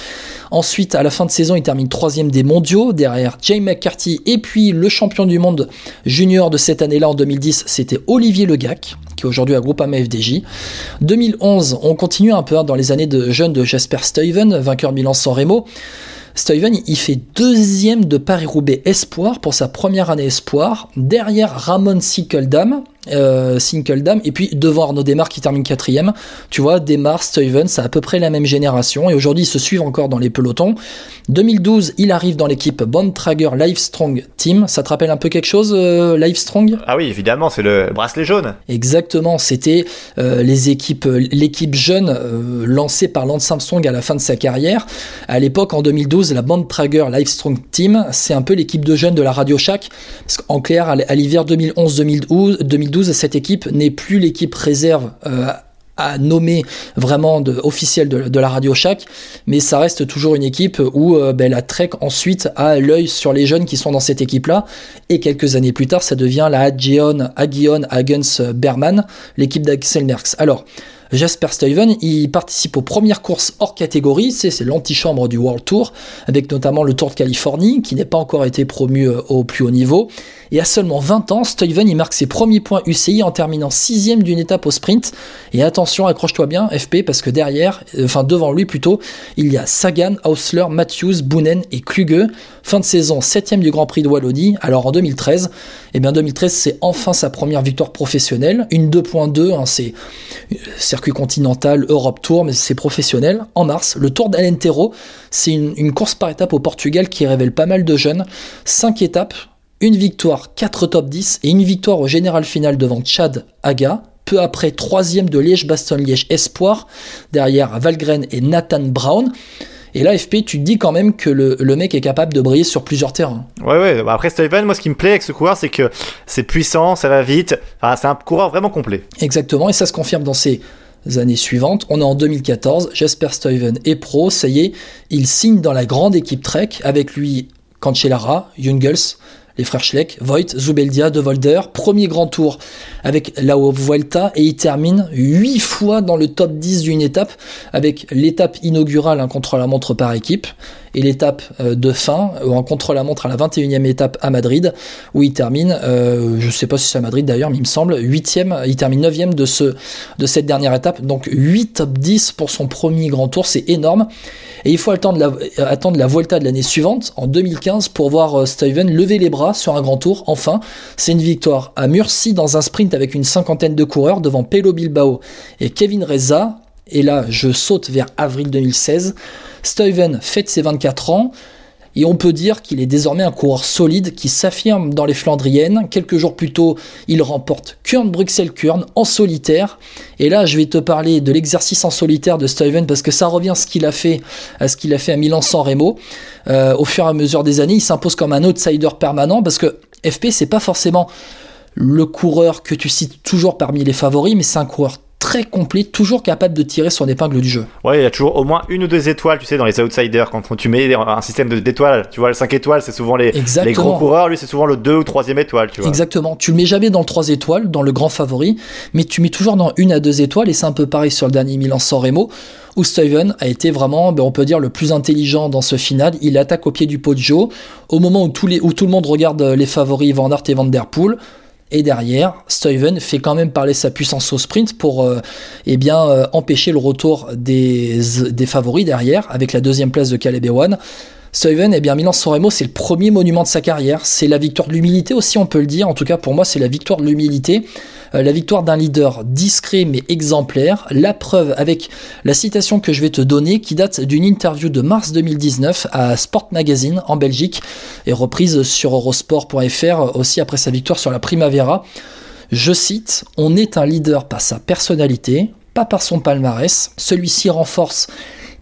Ensuite, à la fin de saison, il termine 3e des mondiaux derrière James McCarthy et puis le champion du monde junior de cette année-là en 2010, c'était Olivier Legac qui aujourd'hui à Groupama FDJ. 2011, on continue un peu hein, dans les années de jeunes de Jasper Stuyven, vainqueur Milan-San Remo. Stuyven, il fait deuxième de Paris-Roubaix Espoir pour sa première année Espoir, derrière Ramon Sinkeldam, euh, et puis devant Arnaud Desmar qui termine quatrième. Tu vois, Desmar, Stuyven, c'est à peu près la même génération, et aujourd'hui ils se suivent encore dans les pelotons. 2012, il arrive dans l'équipe Bontrager Livestrong Team. Ça te rappelle un peu quelque chose, euh, Livestrong Ah oui, évidemment, c'est le bracelet jaune. Exactement, c'était euh, les équipes, l'équipe jeune lancée par Lance Armstrong à la fin de sa carrière. À l'époque, en 2012, la Bontrager Livestrong Team, c'est un peu l'équipe de jeunes de la Radio Shack. Parce qu'en clair, à l'hiver 2011-2012, cette équipe n'est plus l'équipe réserve à nommer vraiment de, de, la Radio Shack, mais ça reste toujours une équipe où euh, ben, la Trek ensuite a l'œil sur les jeunes qui sont dans cette équipe-là, et quelques années plus tard, ça devient la Agion, Agion Berman, l'équipe d'Axel Merckx. Alors, Jasper Stuyven, il participe aux premières courses hors catégorie, c'est l'antichambre du World Tour, avec notamment le Tour de Californie, qui n'est pas encore été promu euh, au plus haut niveau. Et à seulement 20 ans, Stuyven il marque ses premiers points UCI en terminant sixième d'une étape au sprint. Et attention, accroche-toi bien, FP, parce que derrière, euh, enfin devant lui plutôt, il y a Sagan, Hausler, Matthews, Boonen et Kluge. Fin de saison, septième du Grand Prix de Wallonie. Alors en 2013, eh bien 2013 c'est enfin sa première victoire professionnelle, une 2.2, hein, c'est euh, circuit continental, Europe Tour, mais c'est professionnel. En mars, le Tour d'Alentero, c'est une, une course par étape au Portugal qui révèle pas mal de jeunes. Cinq étapes, une victoire, 4 top 10 et une victoire au général final devant Chad Aga. Peu après, troisième de Liège-Bastogne-Liège Espoir, derrière Valgren et Nathan Brown. Et là, FP, tu te dis quand même que le, mec est capable de briller sur plusieurs terrains. Ouais, ouais. Bah, après, Steven, moi, ce qui me plaît avec ce coureur, c'est que c'est puissant, ça va vite. Enfin, c'est un coureur vraiment complet. Exactement, et ça se confirme dans ses années suivantes. On est en 2014, Jasper Stuyven est pro, ça y est, il signe dans la grande équipe Trek, avec lui Cancellara, Jungels, les frères Schleck, Voigt, Zubeldia, De Volder, premier grand tour avec la Vuelta et il termine 8 fois dans le top 10 d'une étape avec l'étape inaugurale, un contre-la-montre par équipe et l'étape euh, de fin, euh, en contre-la-montre à la 21e étape à Madrid, où il termine, euh, je ne sais pas si c'est à Madrid d'ailleurs, mais il me semble, 8e, il termine 9e de, ce, de cette dernière étape, donc 8 top 10 pour son premier grand tour, c'est énorme. Et il faut attendre la, attendre la Vuelta de l'année suivante, en 2015, pour voir Steven lever les bras sur un grand tour. Enfin, c'est une victoire à Murcie dans un sprint avec une cinquantaine de coureurs devant Pelo Bilbao et Kevin Reza. Et là, je saute vers avril 2016. Stuyven fête ses 24 ans. Et on peut dire qu'il est désormais un coureur solide qui s'affirme dans les Flandriennes. Quelques jours plus tôt, il remporte Kurn-Bruxelles-Kurn en solitaire. Et là, je vais te parler de l'exercice en solitaire de Stuyven parce que ça revient à ce qu'il a fait à ce qu'il a fait à Milan-San Remo. Euh, au fur et à mesure des années, il s'impose comme un outsider permanent parce que FP, c'est pas forcément le coureur que tu cites toujours parmi les favoris, mais c'est un coureur très complet, toujours capable de tirer son épingle du jeu. Ouais, il y a toujours au moins une ou deux étoiles, tu sais, dans les outsiders, quand tu mets un système d'étoiles, tu vois, le 5 étoiles, c'est souvent les, les gros coureurs, lui, c'est souvent le 2 ou 3 étoile, tu vois. Exactement. Tu le mets jamais dans le 3 étoiles, dans le grand favori, mais tu mets toujours dans une à deux étoiles, et c'est un peu pareil sur le dernier Milan-San Remo, où Steven a été vraiment, ben, on peut dire, le plus intelligent dans ce final. Il attaque au pied du pot de Joe, au moment où, tous les, où tout le monde regarde les favoris Van Aert et Van Der Poel. Et derrière, Stuyven fait quand même parler sa puissance au sprint pour euh, eh bien, euh, empêcher le retour des, favoris derrière, avec la deuxième place de Caleb Ewan. Stuyven, eh bien, Milan-San c'est le premier monument de sa carrière. C'est la victoire de l'humilité aussi, on peut le dire. En tout cas, pour moi, c'est la victoire de l'humilité. Euh, la victoire d'un leader discret mais exemplaire. La preuve avec la citation que je vais te donner qui date d'une interview de mars 2019 à Sport Magazine en Belgique et reprise sur eurosport.fr aussi après sa victoire sur la Primavera. Je cite, On est un leader par sa personnalité, pas par son palmarès. Celui-ci renforce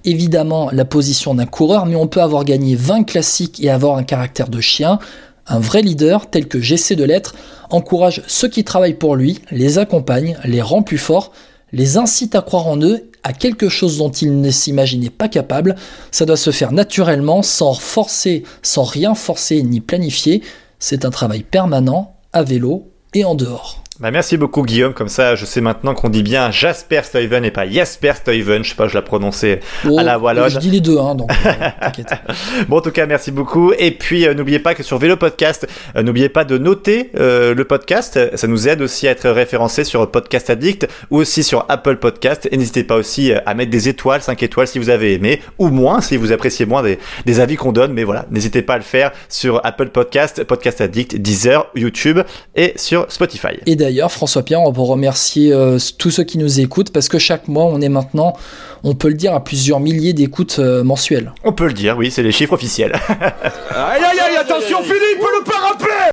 évidemment la position d'un coureur, mais on peut avoir gagné 20 classiques et avoir un caractère de chien. Un vrai leader, tel que j'essaie de l'être, encourage ceux qui travaillent pour lui, les accompagne, les rend plus forts, les incite à croire en eux, à quelque chose dont ils ne s'imaginaient pas capables. Ça doit se faire naturellement, sans forcer, sans rien forcer ni planifier. C'est un travail permanent, à vélo et en dehors. Bah merci beaucoup Guillaume, comme ça je sais maintenant qu'on dit bien Jasper Stuyven et pas Jasper Stuyven, je sais pas, je l'ai prononcé à oh, la wallonne. Je dis les deux, hein, donc euh, bon en tout cas merci beaucoup, et puis euh, n'oubliez pas que sur Vélo Podcast, euh, n'oubliez pas de noter le podcast, ça nous aide aussi à être référencé sur Podcast Addict ou aussi sur Apple Podcast, et n'hésitez pas aussi à mettre des étoiles, 5 étoiles si vous avez aimé, ou moins si vous appréciez moins des, des avis qu'on donne, mais voilà, n'hésitez pas à le faire sur Apple Podcast, Podcast Addict, Deezer, YouTube et sur Spotify. Et d'ailleurs, François Pierre, on peut remercier euh, tous ceux qui nous écoutent parce que chaque mois, on est maintenant, on peut le dire, à plusieurs milliers d'écoutes euh, mensuelles. On peut le dire, oui, c'est les chiffres officiels. aïe aïe aïe, attention Philippe,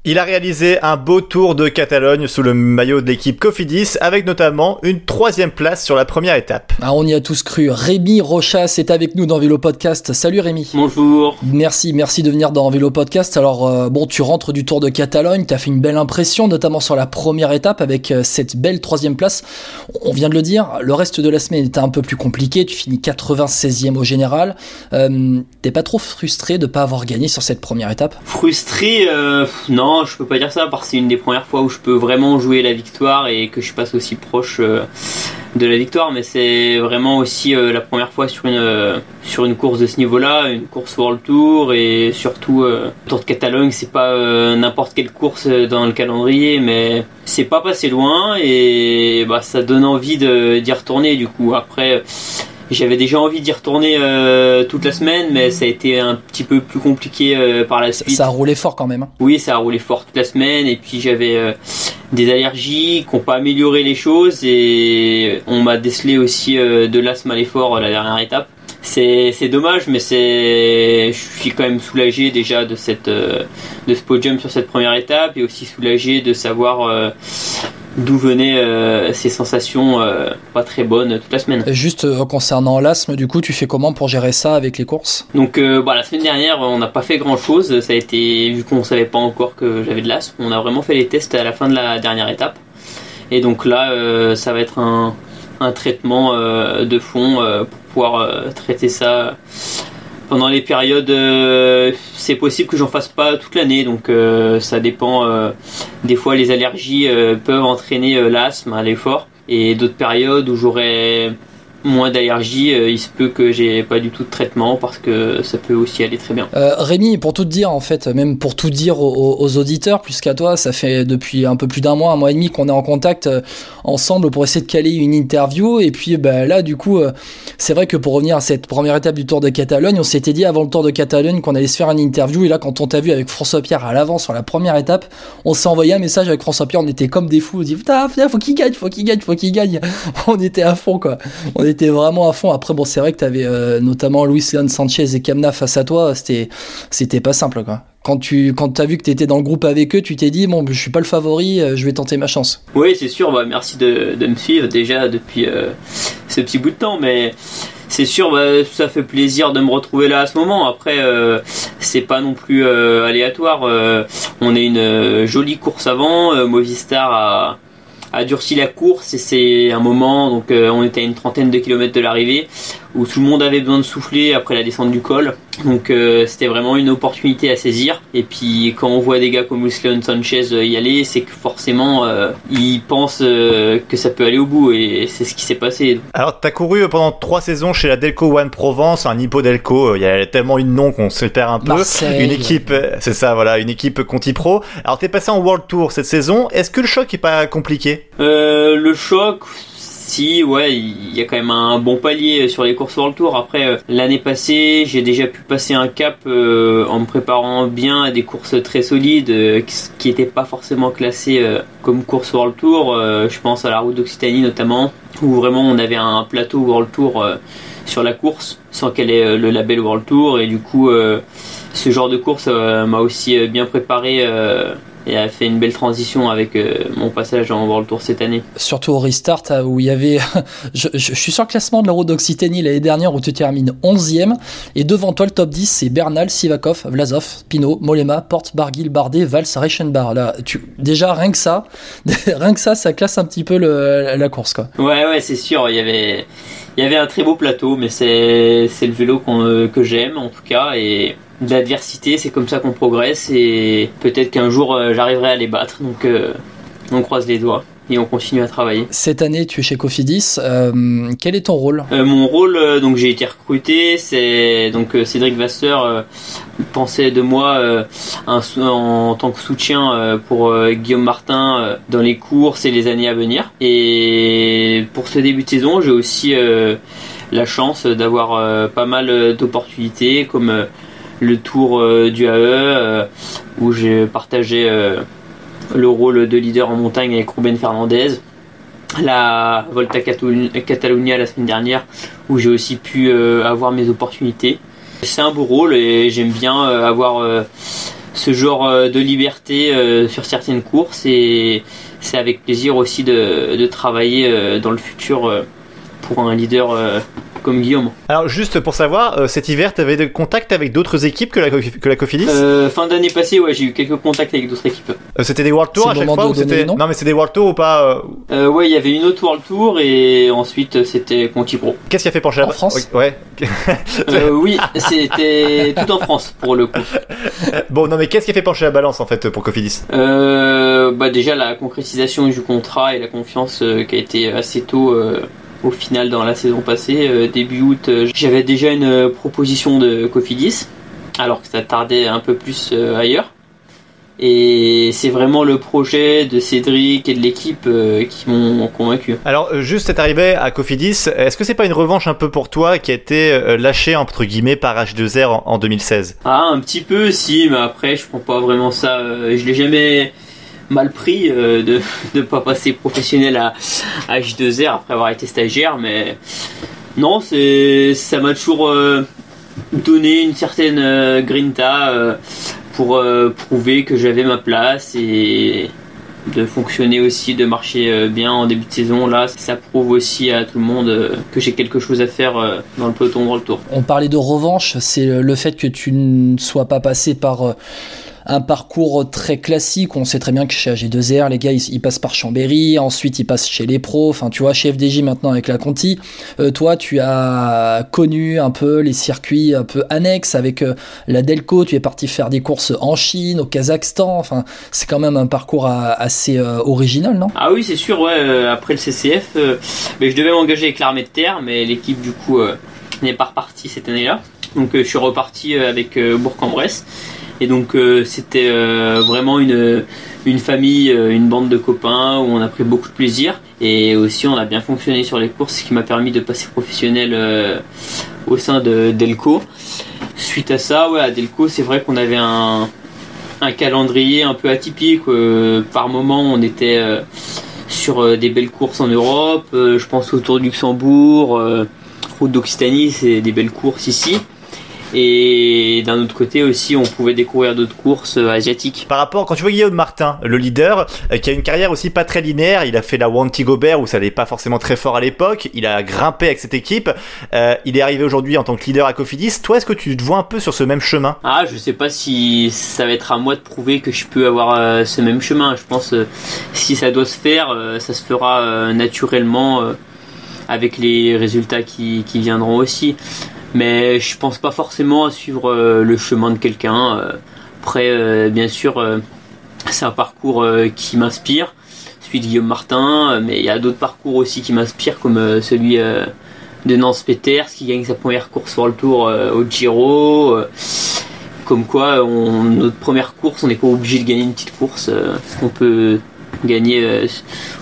Il a réalisé un beau tour de Catalogne sous le maillot de l'équipe Cofidis, avec notamment une troisième place sur la première étape. Ah, on y a tous cru. Rémi Rochas est avec nous dans Vélo Podcast. Salut Rémi. Bonjour. Merci, merci de venir dans Vélo Podcast. Alors, euh, bon, tu rentres du Tour de Catalogne, tu as fait une belle impression, notamment sur la première étape avec euh, cette belle troisième place. On vient de le dire, le reste de la semaine était un peu plus compliqué. Tu finis 96e au général. Euh, T'es pas trop frustré de pas avoir gagné sur cette première étape? Frustré, euh, non, je peux pas dire ça parce que c'est une des premières fois où je peux vraiment jouer la victoire et que je passe aussi proche euh, de la victoire. Mais c'est vraiment aussi euh, la première fois sur une euh, sur une course de ce niveau-là, une course World Tour et surtout Tour de Catalogne. C'est pas n'importe quelle course dans le calendrier, mais c'est pas passé loin et bah ça donne envie d'y retourner. Du coup, après. J'avais déjà envie d'y retourner euh, toute la semaine, mais ça a été un petit peu plus compliqué euh, par la suite. ça a roulé fort quand même. hein. Oui, ça a roulé fort toute la semaine, et puis j'avais euh, des allergies qui n'ont pas amélioré les choses, et on m'a décelé aussi de l'asthme à l'effort la dernière étape. C'est dommage, mais c'est je suis quand même soulagé déjà de cette de ce podium sur cette première étape, et aussi soulagé de savoir d'où venaient euh, ces sensations euh, pas très bonnes toute la semaine. Juste euh, concernant l'asthme, du coup, tu fais comment pour gérer ça avec les courses? Donc bah, la semaine dernière, on n'a pas fait grand chose. Ça a été vu qu'on savait pas encore que j'avais de l'asthme. On a vraiment fait les tests à la fin de la dernière étape. Et donc là, ça va être un, un traitement de fond pour pouvoir traiter ça pendant les périodes. euh, c'est possible que j'en fasse pas toute l'année, donc euh, ça dépend. euh, des fois, les allergies peuvent entraîner l'asthme à l'effort. Et d'autres périodes où j'aurais moins d'allergies, euh, il se peut que j'ai pas du tout de traitement parce que ça peut aussi aller très bien. Euh, Rémi, pour tout te dire en fait, même pour tout dire aux, auditeurs, plus qu'à toi, ça fait depuis un peu plus d'un mois, un mois et demi qu'on est en contact euh, ensemble pour essayer de caler une interview. Et puis bah, là, du coup, euh, c'est vrai que pour revenir à cette première étape du Tour de Catalogne, on s'était dit avant le Tour de Catalogne qu'on allait se faire une interview. Et là, quand on t'a vu avec François Pierre à l'avant sur la première étape, on s'est envoyé un message avec François Pierre. On était comme des fous. On dit putain, faut qu'il gagne, faut qu'il gagne, faut qu'il gagne. on était à fond quoi. Vraiment à fond. Après, bon, c'est vrai que t'avais euh, notamment Luis Leon Sanchez et Kamna face à toi. C'était, c'était pas simple. Quand tu, quand t'as vu que t'étais dans le groupe avec eux, tu t'es dit, bon, je suis pas le favori, euh, je vais tenter ma chance. Oui, c'est sûr. Bah, merci de, de me suivre déjà depuis euh, ce petit bout de temps, mais c'est sûr, bah, ça fait plaisir de me retrouver là à ce moment. Après, euh, c'est pas non plus euh, aléatoire. On a une jolie course avant. Movistar a, a durci la course et c'est un moment. Donc, euh, on était à une trentaine de kilomètres de l'arrivée où tout le monde avait besoin de souffler après la descente du col. Donc euh, c'était vraiment une opportunité à saisir. Et puis quand on voit des gars comme Leon Sanchez euh, y aller, c'est que forcément euh, ils pensent euh, que ça peut aller au bout et c'est ce qui s'est passé. Alors, t'as couru pendant trois saisons chez la Delco One Provence, un Hippo Delco. Il y a tellement une nom qu'on se perd un peu. Marseille. Une équipe, c'est ça, voilà, une équipe Conti Pro. Alors, t'es passé en World Tour cette saison. Est-ce que le choc est pas compliqué? Euh, le choc, si, ouais, il y a quand même un bon palier sur les courses World Tour. Après, euh, l'année passée, j'ai déjà pu passer un cap euh, en me préparant bien à des courses très solides qui n'étaient pas forcément classées comme course World Tour. Je pense à la route d'Occitanie notamment, où vraiment on avait un plateau World Tour sur la course sans qu'elle ait le label World Tour. Et du coup, ce genre de course m'a aussi bien préparé. Et a fait une belle transition avec euh, mon passage en World Tour cette année. Surtout au restart euh, où il y avait, je, je- je suis sur le classement de la route d'Occitanie l'année dernière où tu termines 11e et devant toi le top 10 c'est Bernal, Sivakov, Vlasov, Pinot, Molema, Porte, Barguil, Bardet, Valls, Reichenbach. Là, tu, déjà rien que ça, rien que ça, ça classe un petit peu le- la course quoi. Ouais, ouais, c'est sûr. Il y avait, il y avait un très beau plateau, mais c'est, c'est le vélo euh, que j'aime en tout cas. Et de l'adversité, c'est comme ça qu'on progresse. Et peut-être qu'un jour, euh, j'arriverai à les battre. Donc, euh, on croise les doigts et on continue à travailler. Cette année tu es chez Cofidis, euh, quel est ton rôle? Euh, mon rôle, euh, donc j'ai été recruté, c'est donc Cédric Vasseur pensait de moi un en tant que soutien pour Guillaume Martin dans les courses et les années à venir. Et pour ce début de saison, j'ai aussi la chance d'avoir pas mal d'opportunités comme le Tour euh, du AE euh, où j'ai partagé euh, le rôle de leader en montagne avec Ruben Fernandez la Volta Catalu- Catalunya la semaine dernière où j'ai aussi pu avoir mes opportunités. C'est un beau rôle et j'aime bien avoir ce genre de liberté sur certaines courses et c'est avec plaisir aussi de travailler dans le futur pour un leader comme Guillaume. Alors juste pour savoir, euh, cet hiver, tu avais des contacts avec d'autres équipes que la, que la Cofidis? Euh, Fin d'année passée, ouais, j'ai eu quelques contacts avec d'autres équipes. Euh, c'était des World Tour à chaque fois ou c'était non, mais c'est des World Tour ou pas euh... Ouais, il y avait une autre World Tour et ensuite c'était Conti Pro. Qu'est-ce qui a fait pencher la En France? Ouais. oui, c'était tout en France pour le coup. Bon, non mais qu'est-ce qui a fait pencher la balance en fait pour Cofidis? Bah déjà la concrétisation du contrat et la confiance qui a été assez tôt au final dans la saison passée, euh, début août, euh, j'avais déjà une euh, proposition de Cofidis, alors que ça tardait un peu plus ailleurs. Et c'est vraiment le projet de Cédric et de l'équipe qui m'ont convaincu. Alors, juste cette arrivée à Cofidis, est-ce que c'est pas une revanche un peu pour toi qui a été lâché entre guillemets par H2R en, 2016 Ah, un petit peu, si, mais après, je prends pas vraiment ça. je l'ai jamais mal pris euh, de ne pas passer professionnel à, H2R après avoir été stagiaire, mais non, ça m'a toujours euh, donné une certaine euh, grinta pour prouver que j'avais ma place et de fonctionner aussi, de marcher bien en début de saison. Là, ça prouve aussi à tout le monde que j'ai quelque chose à faire dans le peloton de retour. On parlait de revanche, c'est le fait que tu ne sois pas passé par un parcours très classique. On sait très bien que chez AG2R, les gars, ils, passent par Chambéry, ensuite ils passent chez les pros. Enfin, tu vois, chez FDJ maintenant avec la Conti. Euh, toi, tu as connu un peu les circuits un peu annexes avec euh, la Delco. Tu es parti faire des courses en Chine, au Kazakhstan. Enfin, c'est quand même un parcours assez euh, original, non? Ah oui, c'est sûr. Après le CCF, mais je devais m'engager avec l'armée de terre, mais l'équipe du coup n'est pas repartie cette année-là. Donc je suis reparti avec Bourg-en-Bresse. Et donc euh, c'était euh, vraiment une, une famille, euh, une bande de copains où on a pris beaucoup de plaisir. Et aussi on a bien fonctionné sur les courses, ce qui m'a permis de passer professionnel au sein de Delco. Suite à ça, ouais, à Delco, c'est vrai qu'on avait un, calendrier un peu atypique. par moment, on était sur des belles courses en Europe. je pense au Tour du Luxembourg, route d'Occitanie, c'est des belles courses ici. Et d'un autre côté aussi, on pouvait découvrir d'autres courses euh, asiatiques. Par rapport, quand tu vois Guillaume Martin, le leader, euh, qui a une carrière aussi pas très linéaire, il a fait la Wanty Gobert où ça n'allait pas forcément très fort à l'époque, il a grimpé avec cette équipe, euh, il est arrivé aujourd'hui en tant que leader à Cofidis. Toi, est-ce que tu te vois un peu sur ce même chemin? Ah, je sais pas si ça va être à moi de prouver que je peux avoir ce même chemin. Je pense si ça doit se faire, ça se fera naturellement avec les résultats qui, qui viendront aussi mais je pense pas forcément à suivre euh, le chemin de quelqu'un. Euh. Après, euh, bien sûr, c'est un parcours qui m'inspire, celui de Guillaume Martin, mais il y a d'autres parcours aussi qui m'inspirent, comme celui de Nance Peters qui gagne sa première course le Tour au Giro. comme quoi, notre première course, on n'est pas obligé de gagner une petite course. on peut gagner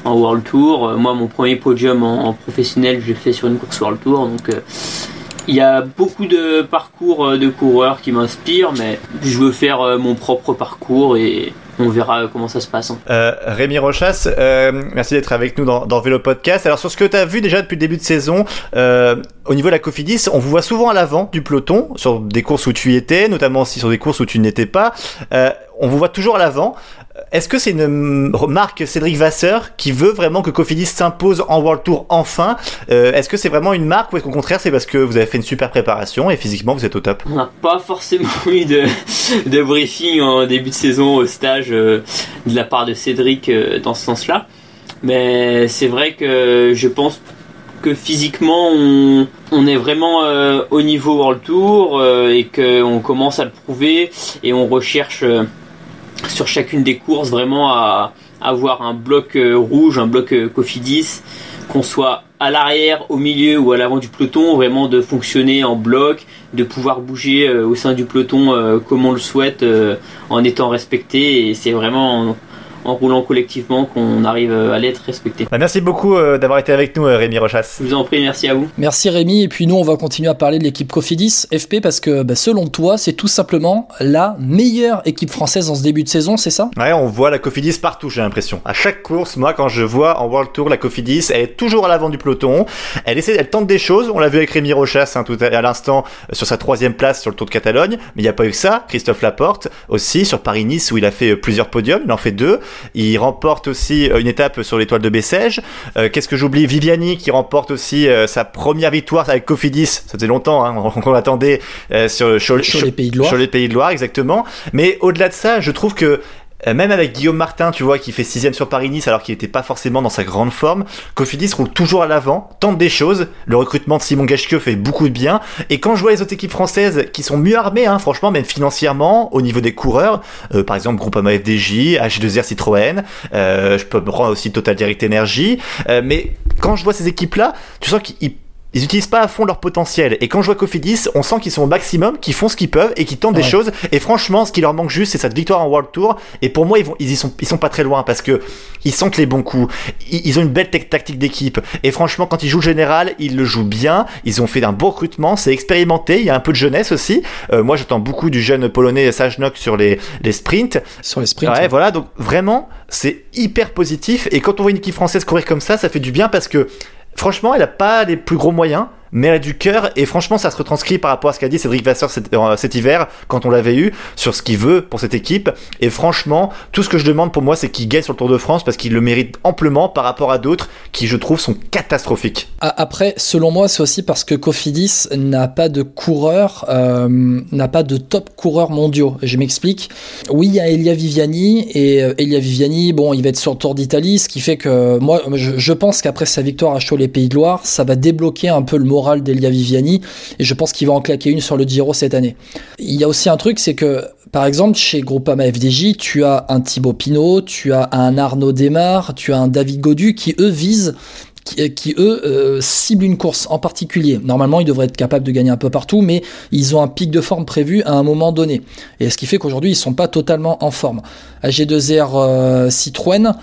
en World Tour. Moi, mon premier podium en, professionnel, j'ai fait sur une course World Tour, donc il y a beaucoup de parcours euh, de coureurs qui m'inspirent, mais je veux faire euh, mon propre parcours et on verra comment ça se passe. Hein. Euh, Rémi Rochas, euh, merci d'être avec nous dans, dans, Vélo Podcast. Alors sur ce que tu as vu déjà depuis le début de saison, euh, au niveau de la Cofidis, on vous voit souvent à l'avant du peloton, sur des courses où tu y étais, notamment aussi sur des courses où tu n'étais pas. Euh, on vous voit toujours à l'avant. Est-ce que c'est une marque Cédric Vasseur qui veut vraiment que Cofidis s'impose en World Tour enfin? Euh, Est-ce que c'est vraiment une marque ou est-ce qu'au contraire c'est parce que vous avez fait une super préparation et physiquement vous êtes au top? On n'a pas forcément eu de, briefing en début de saison au stage euh, de la part de Cédric euh, dans ce sens-là. Mais c'est vrai que je pense que physiquement on, on est vraiment au niveau World Tour et qu'on commence à le prouver et on recherche sur chacune des courses vraiment à avoir un bloc euh, rouge, un bloc euh, Cofidis, qu'on soit à l'arrière, au milieu ou à l'avant du peloton, vraiment de fonctionner en bloc, de pouvoir bouger euh, au sein du peloton comme on le souhaite en étant respecté. Et c'est vraiment en roulant collectivement qu'on arrive à l'être respecté. Bah, merci beaucoup d'avoir été avec nous, Rémi Rochas. Je vous en prie, merci à vous. Merci Rémi, et puis nous on va continuer à parler de l'équipe Cofidis FP parce que bah, selon toi, c'est tout simplement la meilleure équipe française en ce début de saison, c'est ça? Ouais, on voit la Cofidis partout, j'ai l'impression. À chaque course, moi, quand je vois en World Tour la Cofidis, elle est toujours à l'avant du peloton. Elle essaie, elle tente des choses. On l'a vu avec Rémi Rochas hein, tout à, l'instant euh, sur sa troisième place sur le Tour de Catalogne. Mais il n'y a pas eu que ça. Christophe Laporte aussi sur Paris-Nice où il a fait euh, plusieurs podiums. Il en fait deux. Il remporte aussi euh, une étape sur l'étoile de Bessèges. Qu'est-ce que j'oublie? Viviani qui remporte aussi sa première victoire avec Cofidis. Ça faisait longtemps hein, qu'on attendait sur, sur, Pays de Loire. Sur les Pays de Loire, exactement. Mais au-delà de ça, je trouve que euh, même avec Guillaume Martin, tu vois, qui fait sixième sur Paris-Nice alors qu'il n'était pas forcément dans sa grande forme, Cofidis roule toujours à l'avant, tente des choses. Le recrutement de Simon Geschke fait beaucoup de bien. Et quand je vois les autres équipes françaises qui sont mieux armées, hein, franchement, même financièrement, au niveau des coureurs, euh, par exemple Groupama FDJ, H2R Citroën, euh, je peux me prendre aussi Total Direct Energy, mais quand je vois ces équipes-là, tu sens qu'ils ils utilisent pas à fond leur potentiel. Et quand je vois Cofidis, on sent qu'ils sont au maximum, qu'ils font ce qu'ils peuvent et qu'ils tentent des choses. Et franchement, ce qui leur manque juste, c'est cette victoire en World Tour. Et pour moi, ils vont, ils y sont, ils sont pas très loin parce que ils sentent les bons coups. Ils, ont une belle tactique d'équipe. Et franchement, quand ils jouent le général, ils le jouent bien. Ils ont fait d'un beau recrutement. C'est expérimenté. Il y a un peu de jeunesse aussi. Euh, moi, j'attends beaucoup du jeune polonais Sajnok sur les, les sprints. Sur les sprints. Ouais, voilà. Donc vraiment, c'est hyper positif. Et quand on voit une équipe française courir comme ça, ça fait du bien parce que franchement, elle a pas les plus gros moyens, mais du cœur. Et franchement ça se retranscrit par rapport à ce qu'a dit Cédric Vasseur euh, cet, hiver quand on l'avait eu sur ce qu'il veut pour cette équipe. Et franchement tout ce que je demande pour moi c'est qu'il gagne sur le Tour de France parce qu'il le mérite amplement par rapport à d'autres qui je trouve sont catastrophiques. Après selon moi c'est aussi parce que Cofidis n'a pas de coureur euh, n'a pas de top coureurs mondiaux. Je m'explique. Oui il y a Elia Viviani et euh, Elia Viviani bon il va être sur le Tour d'Italie ce qui fait que moi je, pense qu'après sa victoire à Chaud les Pays de Loire ça va débloquer un peu le d'Elia Viviani et je pense qu'il va en claquer une sur le Giro cette année. Il y a aussi un truc, c'est que par exemple chez Groupama FDJ, tu as un Thibaut Pinot, tu as un Arnaud Desmar, tu as un David Godu qui eux visent qui, eux euh, ciblent une course en particulier. Normalement, ils devraient être capables de gagner un peu partout, mais ils ont un pic de forme prévu à un moment donné. Et ce qui fait qu'aujourd'hui, ils sont pas totalement en forme. AG2R euh, Citroën,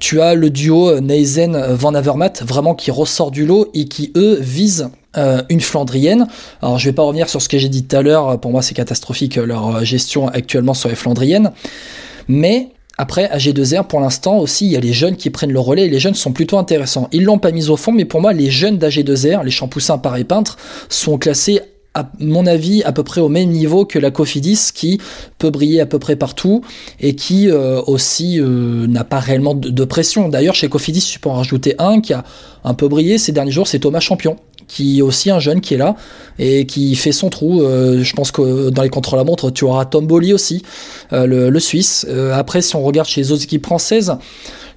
tu as le duo Neisen Van Avermaet vraiment qui ressort du lot et qui eux visent euh, une Flandrienne. Alors je vais pas revenir sur ce que j'ai dit tout à l'heure, pour moi c'est catastrophique leur gestion actuellement sur les Flandriennes. Mais après, à G2R, pour l'instant aussi, il y a les jeunes qui prennent le relais les jeunes sont plutôt intéressants. Ils l'ont pas mis au fond, mais pour moi, les jeunes d'AG2R, les Champoussins pareil peintres, sont classés à mon avis, à peu près au même niveau que la Cofidis, qui peut briller à peu près partout et qui euh, aussi euh, n'a pas réellement de, pression. D'ailleurs, chez Cofidis, tu peux en rajouter un qui a un peu brillé ces derniers jours, c'est Thomas Champion, qui est aussi un jeune qui est là et qui fait son trou. Euh, je pense que dans les contre-la-montre, tu auras Tom Bolly aussi, le, le, Suisse. après, si on regarde chez les autres équipes françaises,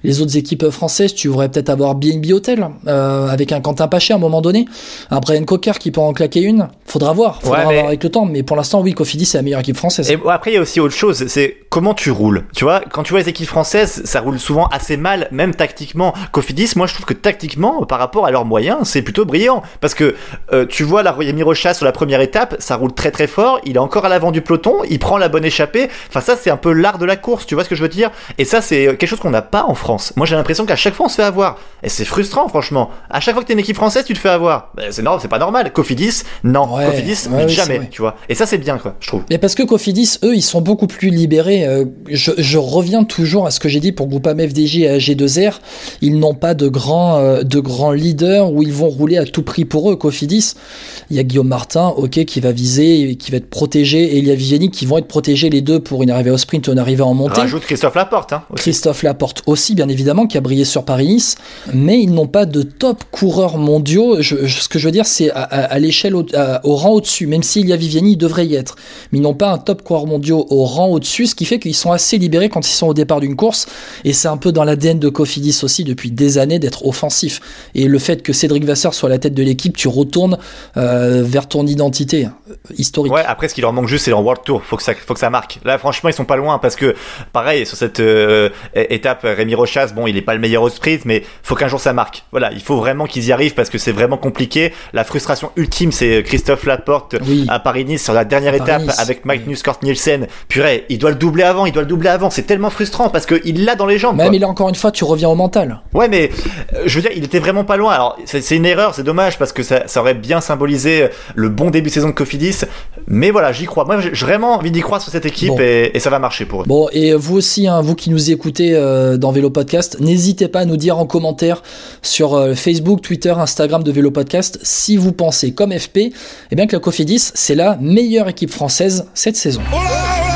les autres équipes françaises, tu voudrais peut-être avoir BNB Hotel euh, avec un Quentin Paché à un moment donné, un Brian Cocker qui peut en claquer une. Faudra voir, faudra voir avec le temps. Mais pour l'instant, oui, Cofidis c'est la meilleure équipe française. Et après, il y a aussi autre chose, c'est comment tu roules. Tu vois, quand tu vois les équipes françaises, ça roule souvent assez mal, même tactiquement. Cofidis, moi, je trouve que tactiquement, par rapport à leurs moyens, c'est plutôt brillant. Parce que euh, tu vois, la Royal Rocha sur la première étape, ça roule très très fort. Il est encore à l'avant du peloton, il prend la bonne échappée. Enfin, ça, c'est un peu l'art de la course. Tu vois ce que je veux dire? Et ça, c'est quelque chose qu'on n'a pas en France. Moi, j'ai l'impression qu'à chaque fois, on se fait avoir. Et c'est frustrant, franchement. À chaque fois que t'es une équipe française, tu te fais avoir. Ben, c'est normal, c'est pas normal. Cofidis, non. Cofidis, jamais, tu vois. Et ça, c'est bien, quoi, je trouve. Mais parce que Cofidis, eux, ils sont beaucoup plus libérés. Euh, je, reviens toujours à ce que j'ai dit pour Groupama FDJ et AG2R. Ils n'ont pas de grands, euh, de grands leaders où ils vont rouler à tout prix pour eux. Cofidis, il y a Guillaume Martin, ok, qui va viser, qui va être protégé, et il y a Viviani qui vont être protégés les deux pour une arrivée au sprint une arrivée en montée. Rajoute Christophe Laporte, hein, Christophe Laporte aussi, bien évidemment, qui a brillé sur Paris-Nice, mais ils n'ont pas de top coureurs mondiaux. ce que je veux dire, c'est à, l'échelle, au, rang au-dessus, même s'il y a Viviani, il devrait y être. Mais ils n'ont pas un top coureur mondiaux au rang au-dessus, ce qui fait qu'ils sont assez libérés quand ils sont au départ d'une course, et c'est un peu dans l'ADN de Cofidis aussi depuis des années d'être offensif. Et le fait que Cédric Vasseur soit la tête de l'équipe, tu retournes euh, vers ton identité euh, historique. Ouais, après ce qui leur manque juste, c'est leur World Tour. Faut que ça, faut que ça marque. Là, franchement, ils sont pas loin parce que, pareil, sur cette euh, étape, Rémi Rochas, bon, il est pas le meilleur au sprint, mais faut qu'un jour ça marque. Voilà, il faut vraiment qu'ils y arrivent parce que c'est vraiment compliqué. La frustration ultime, c'est Christophe Laporte Oui. à Paris-Nice sur la dernière étape avec Magnus. Kort Nielsen. Purée, il doit le doubler avant, il doit le doubler avant. C'est tellement frustrant parce que il l'a dans les jambes. Même quoi. il a encore une fois, tu reviens au mental. Ouais, mais euh, je veux dire, il était vraiment pas loin. Alors, c'est c'est une erreur, c'est dommage parce que ça, ça aurait bien symbolisé le bon début de saison de Cofidis. Mais voilà, j'y crois. Moi, j'ai j'ai vraiment envie d'y croire sur cette équipe Bon. et, et ça va marcher pour eux. Bon, et vous aussi, hein, vous qui nous écoutez euh, dans Vélo N'hésitez pas à nous dire en commentaire sur euh, Facebook, Twitter, Instagram de Vélo Podcast si vous pensez, comme FP, eh bien que la Cofidis, c'est la meilleure équipe française cette saison. Oh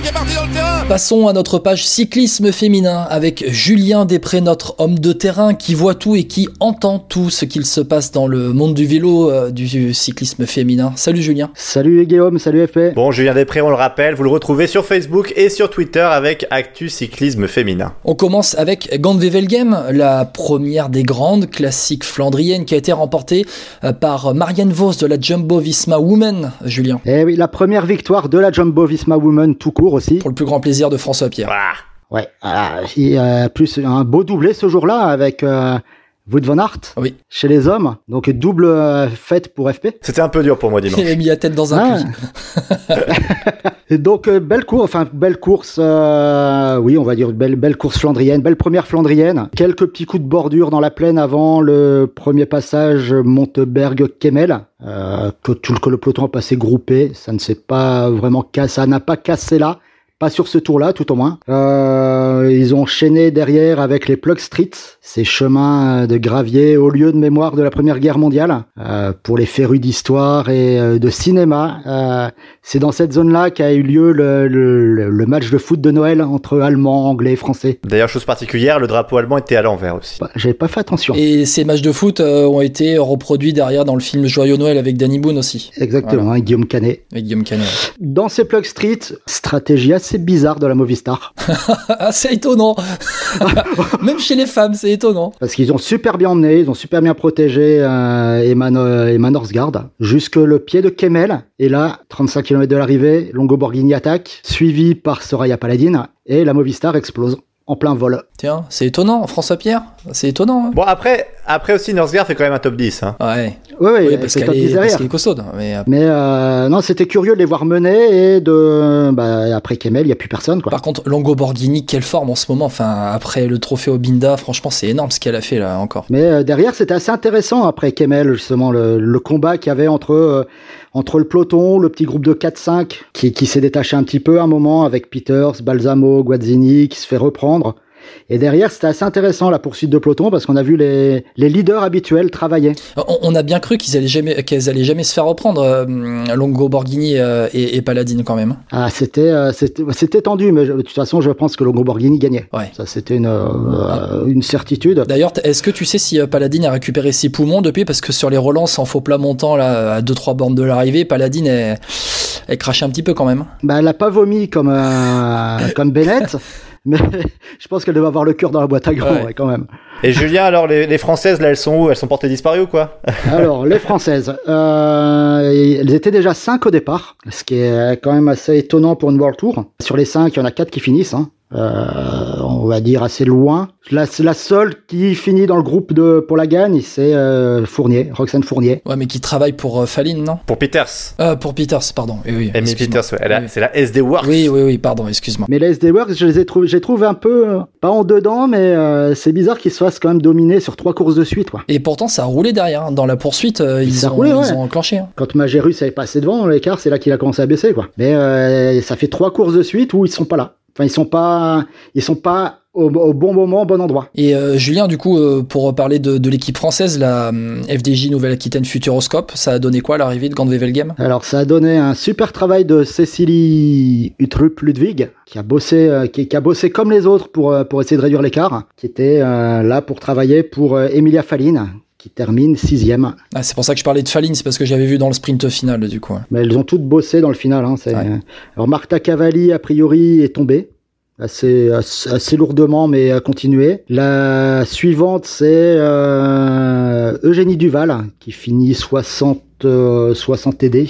qui est parti dans le terrain. Passons à notre page cyclisme féminin avec Julien Després, notre homme de terrain qui voit tout et qui entend tout ce qu'il se passe dans le monde du vélo, euh, du cyclisme féminin. Salut Julien. Salut Guillaume, salut FP. Bon, Julien Després, on le rappelle, vous le retrouvez sur Facebook et sur Twitter avec Actu Cyclisme Féminin. On commence avec Gand-Wevelgem, la première des grandes classiques flandriennes qui a été remportée euh, par Marianne Vos de la Jumbo Visma Women, Julien. Eh oui, la première victoire de la Jumbo Visma Women tout court aussi. Pour le plus grand plaisir de François Pierre. Ouais, ah, il y a plus un beau doublé ce jour-là avec euh, Wout van Aert Oui. chez les hommes. Donc double euh, fête pour FP. C'était un peu dur pour moi dimanche. Il a mis la tête dans un Ah. puits. Donc euh, belle course, enfin belle course, euh, oui on va dire belle belle course flandrienne, belle première flandrienne. Quelques petits coups de bordure dans la plaine avant le premier passage Monteberg-Kemmel, euh, que tout le, que le peloton a passé groupé. Ça ne s'est pas vraiment cassé, ça n'a pas cassé là. Pas sur ce tour-là, tout au moins. Euh, ils ont enchaîné derrière avec les Plug Street, ces chemins de gravier au lieu de mémoire de la Première Guerre mondiale, euh, pour les férus d'histoire et euh, de cinéma. C'est dans cette zone-là qu'a eu lieu le, le- le match de foot de Noël entre Allemands, Anglais et Français. D'ailleurs, chose particulière, le drapeau allemand était à l'envers aussi. Bah, J'avais pas fait attention. Et ces matchs de foot euh, ont été reproduits derrière dans le film Joyeux Noël avec Danny Boone aussi, Exactement, hein, Guillaume Canet. avec Guillaume Canet. Dans ces Plug Street, stratégie assez bizarre de la Movistar. Ah, c'est étonnant Même chez les femmes, c'est étonnant. Parce qu'ils ont super bien emmené, ils ont super bien protégé euh, Eman, euh, Eman jusque le pied de Kemmel. Et là, 35 km de l'arrivée, Longo Borghini attaque, suivi par Soraya Paladin, et la Movistar explose en plein vol. Tiens, c'est étonnant, François Pierre C'est étonnant. hein Bon, après, après aussi, Norsgaard fait quand même un top 10. Hein. ouais, Oui, oui, oui, parce qu'elle top 10 est, costaude. Mais euh, Mais euh, non, c'était curieux de les voir mener et de bah, après Kemmel, il y a plus personne quoi. par contre, Longo Borghini, quelle forme en ce moment Enfin, après le trophée Obinda, franchement, c'est énorme ce qu'elle a fait là encore. Mais euh, derrière, c'était assez intéressant après Kemmel, justement, le, le combat qu'il y avait entre, euh, entre le peloton, le petit groupe de 4-5, qui, qui s'est détaché un petit peu à un moment avec Peters, Balsamo, Guazzini, qui se fait reprendre. Et derrière, c'était assez intéressant la poursuite de peloton parce qu'on a vu les, les leaders habituels travailler. On, on a bien cru qu'ils allaient jamais, qu'elles allaient jamais se faire reprendre, euh, Longo Borghini euh, et, et Paladine quand même. Ah, c'était, euh, c'était, tendu, mais je- de toute façon, je pense que Longo Borghini gagnait. Ouais. Ça, c'était une, euh, une certitude. D'ailleurs, est-ce que tu sais si euh, Paladine a récupéré ses poumons depuis? Parce que sur les relances en faux plat montant, là, à 2-3 bornes de l'arrivée, Paladine est, elle crachait un petit peu quand même. Bah, elle a pas vomi comme, euh, comme Bennett, mais je pense qu'elle devait avoir le cœur dans la boîte à gants, Ouais. ouais, quand même. Et Julien, alors, les, les Françaises, là, elles sont où? Elles sont portées disparues ou quoi? Alors, les Françaises, euh, elles étaient déjà 5 au départ, ce qui est quand même assez étonnant pour une World Tour. Sur les 5, il y en a 4 qui finissent, hein. Euh, on va dire assez loin. La, la seule qui finit dans le groupe de pour la gagne, c'est euh, Fournier, Roxane Fournier. Ouais, mais qui travaille pour euh, Faline, non? Pour Peters. euh, Pour Peters, pardon. Oui, oui, Amy excuse-moi. Peters, ouais. Oui. c'est la SD Works. Oui, oui, oui, pardon, excuse-moi. Mais les SD Works, je les ai trouvés, j'ai trouvé un peu euh, pas en dedans, mais euh, c'est bizarre qu'ils se fassent quand même dominer sur trois courses de suite, quoi. Et pourtant, ça a roulé derrière. hein. Dans la poursuite, euh, ils, Ça ont, roulé, ils ouais. ont enclenché. hein. Quand Magérus avait passé devant l'écart, c'est là qu'il a commencé à baisser, quoi. Mais euh, ça fait trois courses de suite où ils sont pas là. Enfin, ils sont pas, ils sont pas au, au bon moment, au bon endroit. Et euh, Julien, du coup, euh, pour parler de, de l'équipe française, la hum, FDJ Nouvelle-Aquitaine Futuroscope, ça a donné quoi à l'arrivée de Gand-Wevelgem Alors, ça a donné un super travail de Cécilie Utrup Ludwig, qui a bossé, euh, qui, qui a bossé comme les autres pour euh, pour essayer de réduire l'écart, qui était euh, là pour travailler pour euh, Emilia Falline, qui termine sixième. ah, C'est pour ça que je parlais de Faline, c'est parce que j'avais vu dans le sprint final, du coup. Mais elles ont toutes bossé dans le final. Hein, Ouais. Alors Marta Cavalli, a priori, est tombée. Assez, assez, assez lourdement, mais a continué. La suivante, c'est euh, Eugénie Duval, qui finit 60, euh, 60 TD.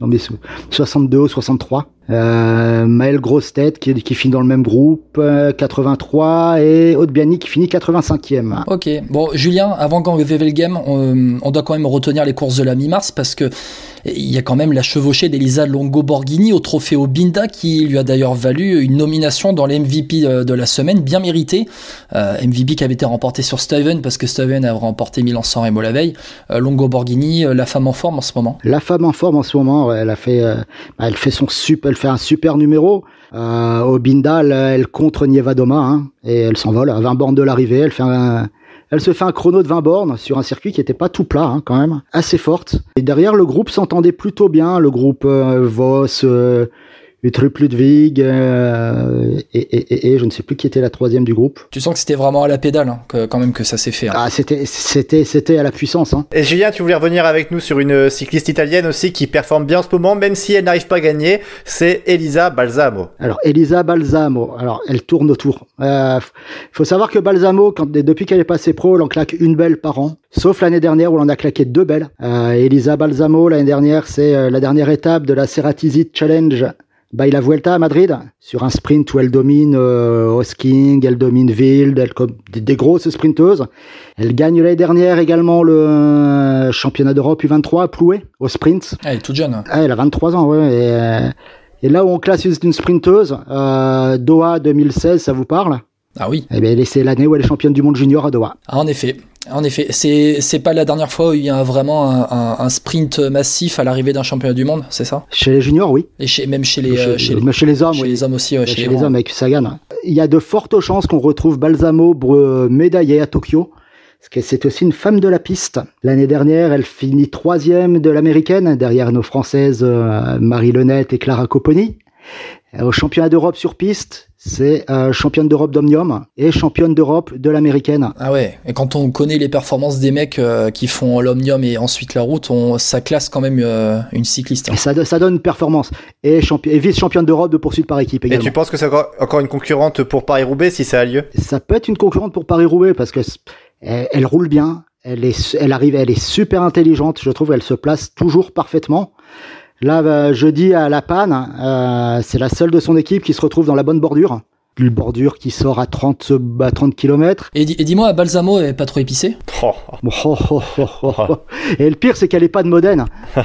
Non, mais so- 62 ou 63. Euh, Maël Grostet qui, qui finit dans le même groupe, euh, 83, et Biani qui finit 85e. Ok, bon Julien, avant qu'on le game, on, on, doit quand même retenir les courses de la mi-mars parce que il y a quand même la chevauchée d'Elisa Longo Borghini au trophée Obinda qui lui a d'ailleurs valu une nomination dans les MVP euh, de la semaine, bien méritée. Euh, MVP qui avait été remporté sur Steven parce que Steven a remporté Milan San Remo la veille. Euh, Longo Borghini, euh, la femme en forme en ce moment. La femme en forme en ce moment, elle a fait, euh, bah, elle fait son super, fait un super numéro. Euh, Obinda, elle, contre Nieva Doma hein, et elle s'envole à 20 bornes de l'arrivée. Elle se fait un chrono de 20 bornes sur un circuit qui était pas tout plat hein, quand même, assez forte. Et derrière le groupe s'entendait plutôt bien, le groupe euh, Voss, euh, Utrup Ludwig euh, et, et, et, je ne sais plus qui était la troisième du groupe. Tu sens que c'était vraiment à la pédale, hein, que, quand même que ça s'est fait. Hein. Ah, c'était, c'était, c'était à la puissance. Hein. Et Julien, tu voulais revenir avec nous sur une cycliste italienne aussi qui performe bien en ce moment, même si elle n'arrive pas à gagner. C'est Elisa Balsamo. Alors Elisa Balsamo, alors elle tourne autour. Il euh, faut savoir que Balsamo, quand, depuis qu'elle est passée pro, elle en claque une belle par an. Sauf l'année dernière où elle en a claqué deux belles. Euh, Elisa Balsamo, l'année dernière, c'est euh, la dernière étape de la Ceratizit Challenge by la Vuelta à Madrid, sur un sprint où elle domine euh, Hosking, elle domine Wild, elle, des, des, grosses sprinteuses. Elle gagne l'année dernière également le euh, championnat d'Europe U23 à Ploué, au sprint. Elle est toute jeune. Ah, elle a 23 ans, ouais. Et, euh, et là où on classe une sprinteuse, euh, Doha 2016, ça vous parle? Ah oui. Eh bien, c'est l'année où elle est championne du monde junior à Doha. Ah, en effet. En effet, c'est c'est pas la dernière fois où il y a vraiment un, un, un sprint massif à l'arrivée d'un championnat du monde, c'est ça? Chez les juniors, oui. Et chez, même chez les chez, euh, chez, les, chez les, hommes, chez oui. les hommes aussi, ouais, chez, chez, les, les hommes avec Sagan. Il y a de fortes chances qu'on retrouve Balsamo médaillé à Tokyo. Parce que c'est aussi une femme de la piste. L'année dernière, elle finit troisième de l'américaine, derrière nos françaises euh, Marie Lenette et Clara Copponi. Au championnat d'Europe sur piste, c'est euh, championne d'Europe d'Omnium et championne d'Europe de l'américaine. Ah ouais, et quand on connaît les performances des mecs euh, qui font l'Omnium et ensuite la route, on, ça classe quand même euh, une cycliste. Hein. Et ça, ça donne une performance. Et, et vice-championne d'Europe de poursuite par équipe également. Et tu penses que c'est encore, encore une concurrente pour Paris-Roubaix si ça a lieu? Ça peut être une concurrente pour Paris-Roubaix parce que elle, elle, roule bien, elle, est, elle arrive, elle est super intelligente, je trouve, elle se place toujours parfaitement. Là, euh, jeudi à La Panne, euh, c'est la seule de son équipe qui se retrouve dans la bonne bordure. Une bordure qui sort à 30, à 30 km. Et, et dis-moi, Balsamo est pas trop épicé? Oh. Oh, oh, Et le pire, c'est qu'elle est pas de Modène.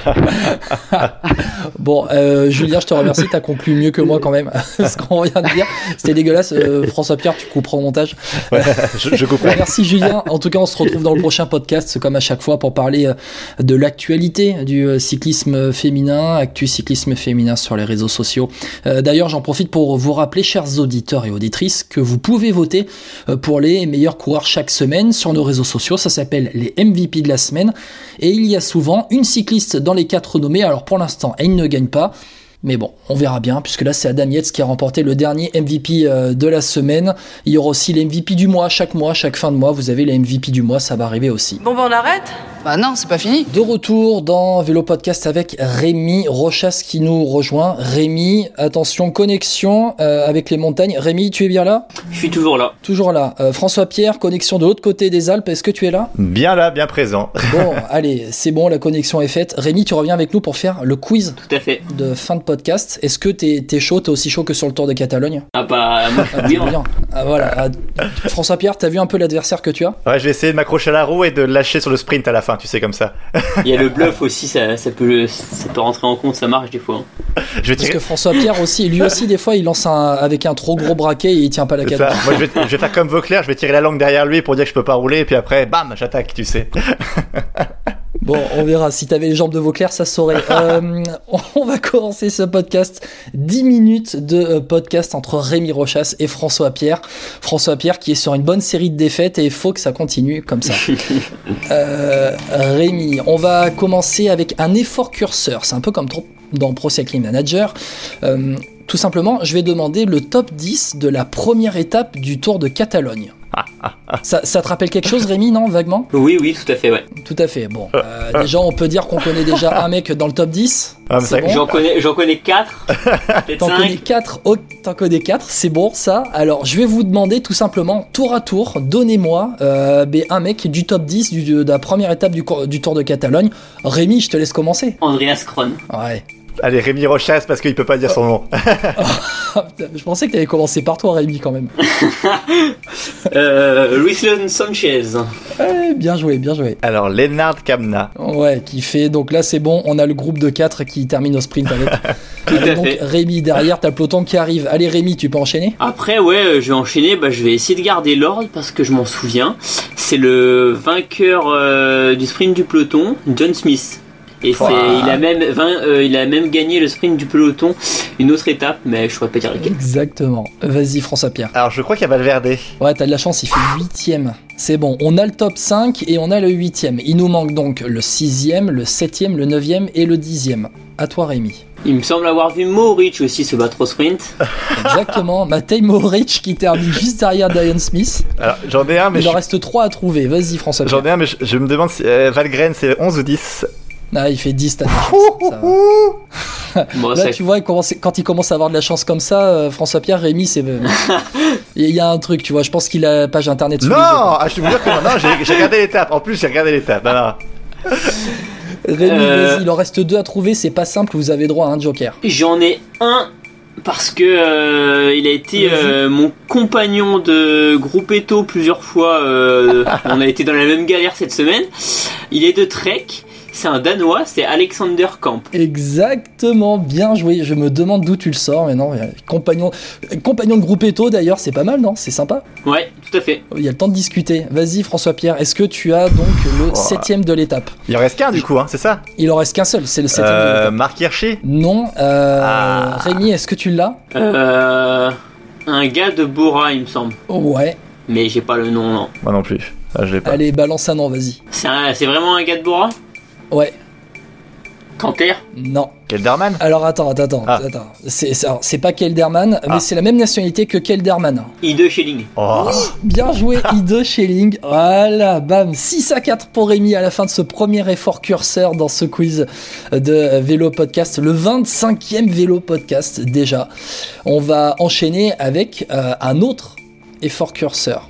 bon, euh, Julien, je te remercie, t'as conclu mieux que moi quand même. Ce qu'on vient de dire, c'était dégueulasse. Euh, François Pierre, tu couperas au montage. Ouais, je, je comprends. Merci Julien. En tout cas, on se retrouve dans le prochain podcast, comme à chaque fois, pour parler de l'actualité du cyclisme féminin, actu cyclisme féminin sur les réseaux sociaux. Euh, D'ailleurs, j'en profite pour vous rappeler, chers auditeurs auditrices, que vous pouvez voter pour les meilleurs coureurs chaque semaine sur nos réseaux sociaux. Ça s'appelle les MVP de la semaine. Et il y a souvent une cycliste dans les quatre nommés. Alors pour l'instant, elle ne gagne pas. Mais bon, on verra bien, puisque là c'est Adam Yates qui a remporté le dernier MVP de la semaine. Il y aura aussi les MVP du mois, chaque mois, chaque fin de mois, vous avez les MVP du mois, ça va arriver aussi. Bon ben on arrête? Bah non, c'est pas fini. De retour dans Vélo Podcast avec Rémi Rochas qui nous rejoint. Rémi, attention, connexion euh, avec les montagnes. Rémi, tu es bien là? Je suis toujours là. Toujours là. Euh, François Pierre, connexion de l'autre côté des Alpes, est-ce que tu es là? Bien là, bien présent. Bon, allez, c'est bon, la connexion est faite. Rémi, tu reviens avec nous pour faire le quiz Tout à fait. de fin de podcast. Est-ce que t'es es chaud, t'es aussi chaud que sur le Tour de Catalogne? Ah bah, ah, oui, bien. Ah, voilà. Ah, François Pierre, t'as vu un peu l'adversaire que tu as? Ouais, je vais essayer de m'accrocher à la roue et de lâcher sur le sprint à la fin, tu sais, comme ça. Il y a le bluff aussi, ça, ça, peut, ça peut rentrer en compte, ça marche des fois. Hein. Je vais Parce que François Pierre aussi, lui aussi, des fois, il lance un, avec un trop gros braquet et il tient pas la cadence. Moi, je vais, je vais faire comme Vauclair, je vais tirer la langue derrière lui pour dire que je peux pas rouler, et puis après, bam, j'attaque, tu sais. Bon, on verra. Si t'avais les jambes de Vauclair, ça saurait. Euh, on va commencer ce podcast. 10 minutes de euh, podcast entre Rémi Rochas et François Pierre. François Pierre qui est sur une bonne série de défaites et il faut que ça continue comme ça. euh, Rémi, on va commencer avec un effort curseur. C'est un peu comme dans Pro Cycling Manager. Euh, tout simplement, je vais demander le top 10 de la première étape du Tour de Catalogne. Ça, ça, te rappelle quelque chose, Rémi, non, vaguement? Oui, oui, tout à fait, ouais. Tout à fait. Bon, euh, déjà, on peut dire qu'on connaît déjà un mec dans le top 10. Ah, C'est bon J'en connais, j'en connais 4. T'en connais 4, oh, t'en connais 4, c'est bon ça. Alors, je vais vous demander tout simplement, tour à tour, donnez-moi euh, ben, un mec du top 10 du, de la première étape du, du Tour de Catalogne. Rémi, je te laisse commencer. Andreas Kron. Ouais. Allez, Rémi Rochas parce qu'il peut pas dire son nom. Je pensais que t'avais commencé par toi, Rémi, quand même. Euh, Sanchez. Ouais, bien joué, bien joué. Alors, Lennart Kamna. Ouais, qui fait. Donc là, c'est bon, on a le groupe de 4 qui termine au sprint avec. Tout Allez, à donc, fait. Rémi derrière, t'as le peloton qui arrive. Allez, Rémi, tu peux enchaîner? Après, ouais, euh, je vais enchaîner. Bah, je vais essayer de garder l'ordre parce que je m'en souviens. C'est le vainqueur euh, du sprint du peloton, John Smith. Et c'est, Ouah. il a même, vain- euh, il a même gagné le sprint du peloton, une autre étape, mais je pourrais pas dire laquelle. Exactement. Vas-y, François Pierre. Alors, je crois qu'il y a Valverde. Ouais, t'as de la chance, il fait 8ème. C'est bon, on a le top 5 et on a le 8ème. Il nous manque donc le 6ème, le 7ème, le 9ème et le 10ème. À toi, Rémi. Il me semble avoir vu Mohoric aussi se battre au sprint. Exactement, Matej Mohoric qui termine juste derrière Diane Smith. Alors, j'en ai un, mais Il je, en reste 3 à trouver. Vas-y, François Pierre. j'en ai un, mais je, je me demande si euh, Valgren c'est 11 ou 10. Ah, il fait 10, t'as de la chance. ça va. Bon, Là, tu vois, quand il commence à avoir de la chance comme ça, euh, François Pierre, Rémi, c'est. Il y a un truc, tu vois, je pense qu'il a la page internet sous Non les yeux, ah, Je te jure que non, non, j'ai regardé l'étape. En plus, j'ai regardé l'étape. Non, non. Rémi, Euh. vas-y, il en reste deux à trouver, c'est pas simple, vous avez droit à un joker. J'en ai un parce que euh, il a été euh, mon compagnon de Groupetto plusieurs fois. euh, on a été dans la même galère cette semaine. Il est de Trek. C'est un Danois. C'est Alexander Kamp. Exactement, bien joué. Je me demande d'où tu le sors, mais non, euh, compagnon, euh, compagnon de groupe Eto d'ailleurs, c'est pas mal, non? C'est sympa? Ouais, tout à fait. Il y a le temps de discuter. Vas-y, François Pierre, est-ce que tu as donc le Oh. septième de l'étape? Il en reste qu'un du coup, hein, c'est ça? Il en reste qu'un seul, c'est le septième de euh, l'étape. Marc Hirschi? Non, euh, Ah. Rémi, est-ce que tu l'as? Euh, un gars de Bora, il me semble. Ouais. Mais j'ai pas le nom. Non. Moi non plus. Ah, je l'ai pas. Allez, balance un nom, vas-y. C'est un- c'est vraiment un gars de Bora? Ouais. Canter. Non. Kelderman? Alors attends, attends, attends. Ah. attends. C'est c'est- alors, c'est pas Kelderman, Ah. mais c'est la même nationalité que Kelderman. I2 Schelling. Oh. Bien joué, I2 Schelling. Voilà, bam. 6 à 4 pour Rémi à la fin de ce premier effort curseur dans ce quiz de Vélo Podcast. Le 25e Vélo Podcast déjà. On va enchaîner avec euh, un autre effort curseur.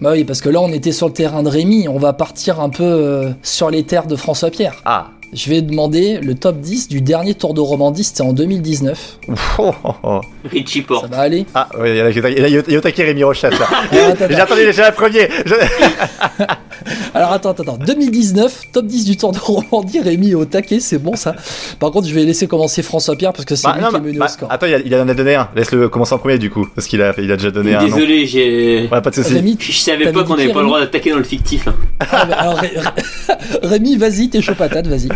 Bah oui, parce que là on était sur le terrain de Rémi, on va partir un peu euh, sur les terres de François Pierre. Ah. Je vais demander le top 10 du dernier Tour de Romandie, c'était en 2019. Oh, oh, oh. Richie Ça Porte. va aller? Ah, oui, il y a, il y a, il y a Yotaki Rémi Rochas là. J'ai attendu déjà le premier. Je- Alors attends, attends, attends. 2019, top 10 du Tour de Romandie, Rémi au taquet, c'est bon ça. Par contre, je vais laisser commencer François Pierre parce que c'est Bah, lui non, qui est mené bah, au score. attends, il, a- il en a donné un. Laisse-le commencer en premier du coup, parce qu'il a, il a déjà donné un. Désolé, j'ai. Ouais, pas de soucis. Rémi, Je savais pas qu'on avait pas le droit d'attaquer dans le fictif. hein. Ah, alors, Ré- Ré- Rémi, vas-y, t'es chaud patate, vas-y.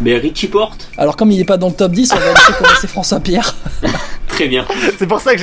Mais Richie Porte, Alors comme il est pas dans le top 10, on va laisser commencer François Pierre. très bien. C'est pour ça que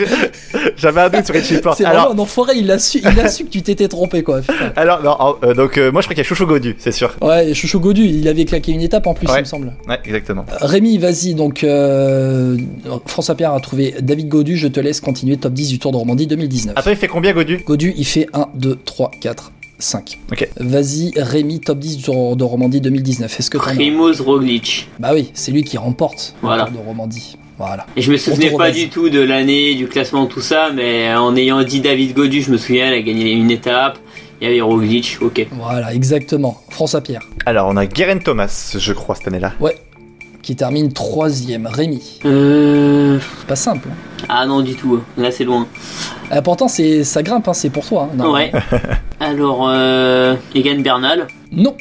j'avais un doute sur Richie Porte. C'est vraiment Alors, un enfoiré, il a su, il a su que tu t'étais trompé quoi. Putain. alors non, euh, donc euh, moi je crois qu'il y a Chouchou Godu, c'est sûr. Ouais, Chouchou Godu, il avait claqué une étape en plus, Ouais. il me semble. Ouais, exactement. Rémi, vas-y, donc euh, François Pierre a trouvé David Godu, je te laisse continuer top 10 du Tour de Romandie 2019. Attends, il fait combien Godu? Godu, il fait 1, 2, 3, 4, 5. Ok. Vas-y, Rémi, top 10 du Tour de Romandie 2019. Est-ce que Primoz Roglic. Bah oui, c'est lui qui remporte Voilà. le Tour de Romandie. Voilà. Et je me souvenais pas du tout de l'année, du classement, tout ça, mais en ayant dit David Godu, je me souviens, il a gagné une étape. Il y avait Roglic, ok. Voilà, exactement. François Pierre, Alors on a Guerin Thomas, je crois cette année-là. Qui termine troisième. Rémi, Euh... c'est pas simple. hein. Ah non, du tout, là c'est loin. Ah, pourtant, c'est, ça grimpe, hein, c'est pour toi. hein. Non. Ouais. Alors, euh... Egan Bernal. Non,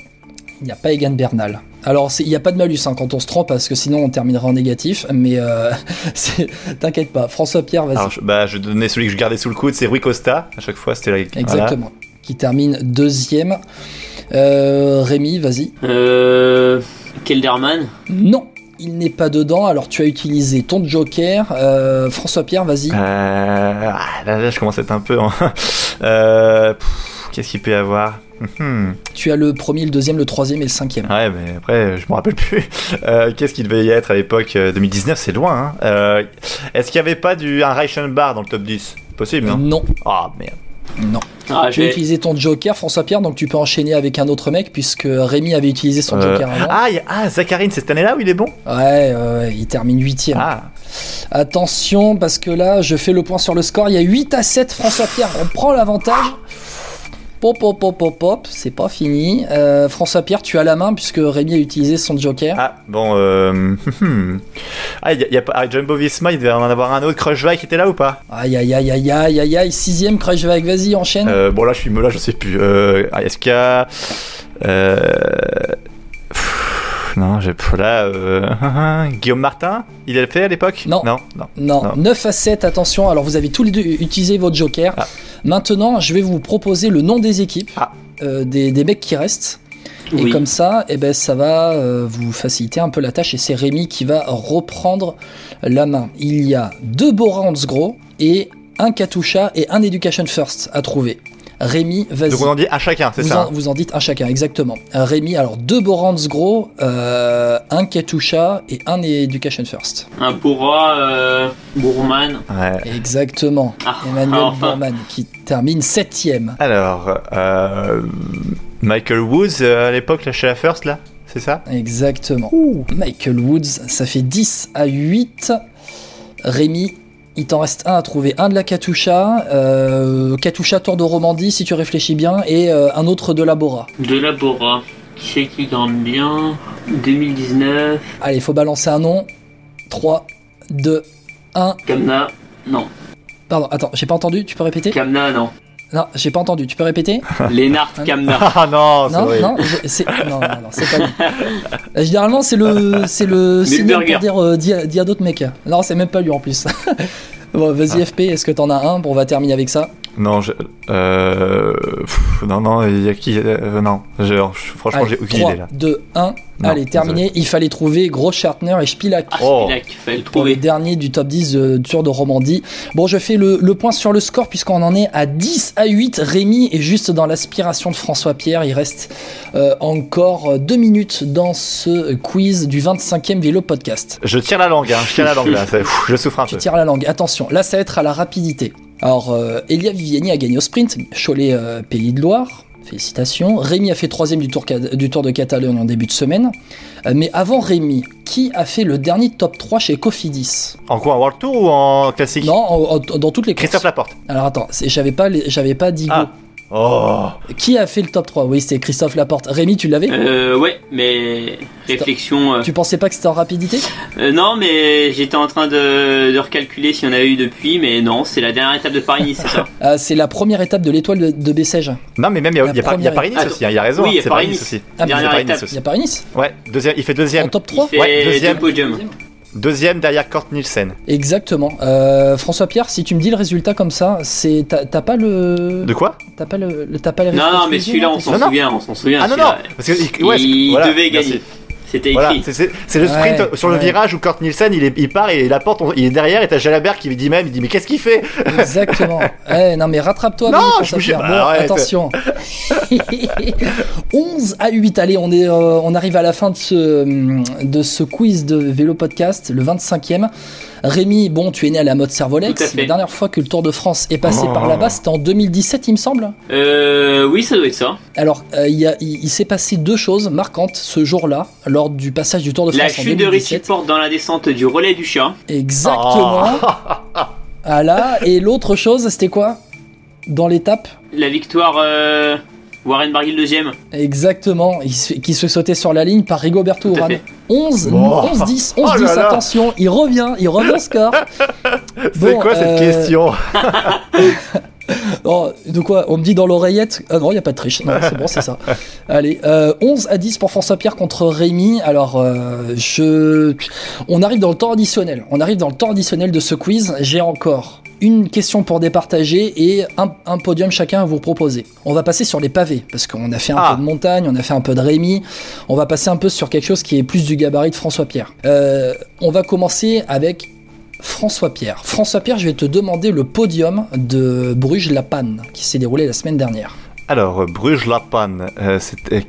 il n'y a pas Egan Bernal. Alors, c'est- il n'y a pas de malus hein, quand on se trompe, parce que sinon on terminera en négatif. Mais euh, c'est- t'inquiète pas. François Pierre, vas-y. Alors je, bah, je donnais celui que je gardais sous le coude, c'est Rui Costa. À chaque fois c'était la. Exactement. Qui termine deuxième. Euh, Rémi, vas-y. Euh... Kelderman. Non, il n'est pas dedans. Alors tu as utilisé ton joker. Euh, François Pierre, vas-y. Euh, ah, là, là, je commence à être un peu en. euh, Qu'est-ce qu'il peut y avoir? Hmm. Tu as le premier, le deuxième, le troisième et le cinquième. Ouais, mais après, je me rappelle plus. Euh, Qu'est-ce qu'il devait y être à l'époque euh, 2019, c'est loin. Hein. Euh, Est-ce qu'il n'y avait pas du un Reichenbach dans le top 10 Possible, non Non, Ah, merde. Non. Ah, Tu as utilisé ton joker, François Pierre, donc tu peux enchaîner avec un autre mec puisque Rémi avait utilisé son Euh, joker avant. ah, ah, Zacharine, c'est cette année-là où il est bon? Ouais, ouais, il termine huitième. Ah, Attention, parce que là, je fais le point sur le score. Il y a 8 à 7, François Pierre. On prend l'avantage. Pop, pop, pop, pop, pop, c'est pas fini. Euh, François Pierre, tu as la main puisque Rémi a utilisé son joker. Ah, bon, euh. ah, y, a- y a ah, Jumbo Visma, il devait en avoir un autre. Crushbike qui était là ou pas? Aïe, aïe, aïe, aïe, aïe, aïe, aïe, sixième Crushback, vas-y, enchaîne. euh, Bon, là, je suis là, je sais plus. Euh, ah, Est-ce qu'il y a. Euh. pff, Non, j'ai. Là, euh, Guillaume Martin, il a fait à l'époque? Non. Non, non. Non, non. 9 à 7, attention. Alors, vous avez tous les deux utilisé votre joker. Ah. Maintenant, je vais vous proposer le nom des équipes, Ah. euh, des, des mecs qui restent. Et Oui. comme ça, eh ben, ça va euh, vous faciliter un peu la tâche. Et c'est Rémi qui va reprendre la main. Il y a deux Bora Hansgrohe et un Katusha et un Education First à trouver. Rémi, vas-y. Donc on en dit à chacun, c'est Vous ça en, vous en dites un chacun, exactement. Euh, Rémi, alors deux Boransgro, euh, un Katusha et un Education First. Un Bora euh, Bourman. Ouais. Exactement. Ah, Emmanuel enfin. Bourman qui termine septième. Alors, euh, Michael Woods à l'époque, là, chez la First, là C'est ça? Exactement. Michael Woods, ça fait 10 à 8. Rémi, il t'en reste un à trouver. Un de la Katusha, euh, Katusha Tour de Romandie si tu réfléchis bien, et euh, un autre de la Bora. De la Bora. Qui c'est qui gagne bien? 2019. Allez, il faut balancer un nom. 3, 2, 1. Kamna. Non. Pardon, attends, j'ai pas entendu, tu peux répéter? Kamna, non. Non, j'ai pas entendu, tu peux répéter Lennart Kamna. Ah non, c'est Non, non, c'est non, non, non, c'est pas lui. Euh, Généralement, c'est le c'est le signal Milberger. pour dire euh, dis, à- dis à d'autres mecs. Non, c'est même pas lui en plus. bon, vas-y FP, est-ce que t'en as un Bon, on va terminer avec ça. Non, je, euh, pff, non, non, il y a qui euh, Non, je, je- franchement, j'ai aucune 3, idée là. 2, 1. Non, Allez, terminé. Il fallait trouver Gros Schartner et Spilak. Oh. Spilak, fallait le trouver. derniers du top 10 euh, du Tour de Romandie. Bon, je fais le, le point sur le score puisqu'on en est à 10 à 8. Rémi est juste dans l'aspiration de François Pierre. Il reste euh, encore euh, deux minutes dans ce quiz du 25e vélo podcast. Je tire la langue, hein, je tire la langue là, c'est- pff, je souffre un Tu peu. tires la langue. Attention, là, ça va être à la rapidité. Alors, euh, Elia Viviani a gagné au sprint. Cholet, euh, Pays de Loire. Félicitations. Rémi a fait troisième du tour, Ca- du tour de Catalogne en début de semaine. Euh, mais avant Rémi, qui a fait le dernier top 3 chez Cofidis? En quoi, en World Tour ou en classique? Non, en- en- dans toutes les courses. Christophe Laporte. Alors attends, j'avais pas, j'avais pas Digo. Ah. Oh Qui a fait le top 3 Oui, c'était Christophe Laporte. Rémi, tu l'avais Euh, ouais, mais réflexion. euh, Tu pensais pas que c'était en rapidité euh, non, mais j'étais en train de, de recalculer s'il y en avait eu depuis, mais non, c'est la dernière étape de Paris-Nice, c'est ça Ah, C'est la première étape de l'étoile de, de Bessèges. Non, mais même il y a, y première- Paris-Nice Attends. aussi, hein, il y a raison, Oui, il y a c'est Paris-Nice. Aussi. Ah, Dernière étape. Il y a Paris-Nice Ouais, deuxième, il fait En deuxième. top Il 3 fait Ouais, deuxième. deux. Deuxième derrière Kurt Nielsen. Exactement. Euh, François Pierre, si tu me dis le résultat comme ça, c'est t'as t'as pas le De quoi? T'as pas le le- t'as pas les Non, non, mais celui-là, là, on s'en souvient, on s'en souvient. Ah non, parce que, ouais, il voilà, devait merci. C'était Voilà, écrit. c'est- le sprint Ouais, sur le ouais. virage où Kurt Nielsen il, est- il part et la porte, on- il est derrière et t'as Jalabert qui lui dit même, il dit mais qu'est-ce qu'il fait? Exactement. Eh, non mais rattrape-toi. Non, je bah, Bon, arrête. attention. 11 à 8. Allez, on est euh, on arrive à la fin de ce de ce quiz de vélo podcast, le 25e. Rémi, bon, tu es né à la mode Servolex. La dernière fois que le Tour de France est passé Oh. par là-bas, c'était en 2017, il me semble. Euh, oui, ça doit être ça. Alors, euh, il, y a- il- il s'est passé deux choses marquantes ce jour-là, lors du passage du Tour de France La en chute de Richie 2017. Porte dans la descente du relais du chat. Exactement. Ah là, et l'autre chose, c'était quoi? Dans l'étape? La victoire euh, Warren Barguil deuxième. Exactement, il se fait- qui se fait sauter sur la ligne par Rigoberto Urán. fait. 11, Oh. 11, 10, Oh 11, 10, là là. attention, il revient, il revient au score. C'est Bon, quoi cette euh, question Oh, de quoi On me dit dans l'oreillette? Ah non, il n'y a pas de triche. Non, c'est bon, c'est ça. Allez, euh, 11 à 10 pour François Pierre contre Rémi. Alors, euh, je... on arrive dans le temps additionnel. On arrive dans le temps additionnel de ce quiz. J'ai encore une question pour départager et un, un podium chacun à vous proposer. On va passer sur les pavés parce qu'on a fait un Ah. peu de montagne, on a fait un peu de Rémi. On va passer un peu sur quelque chose qui est plus du gabarit de François Pierre. Euh, on va commencer avec François Pierre. François Pierre, je vais te demander le podium de Bruges-La Panne qui s'est déroulé la semaine dernière. Alors, euh, Bruges-La-Panne, euh,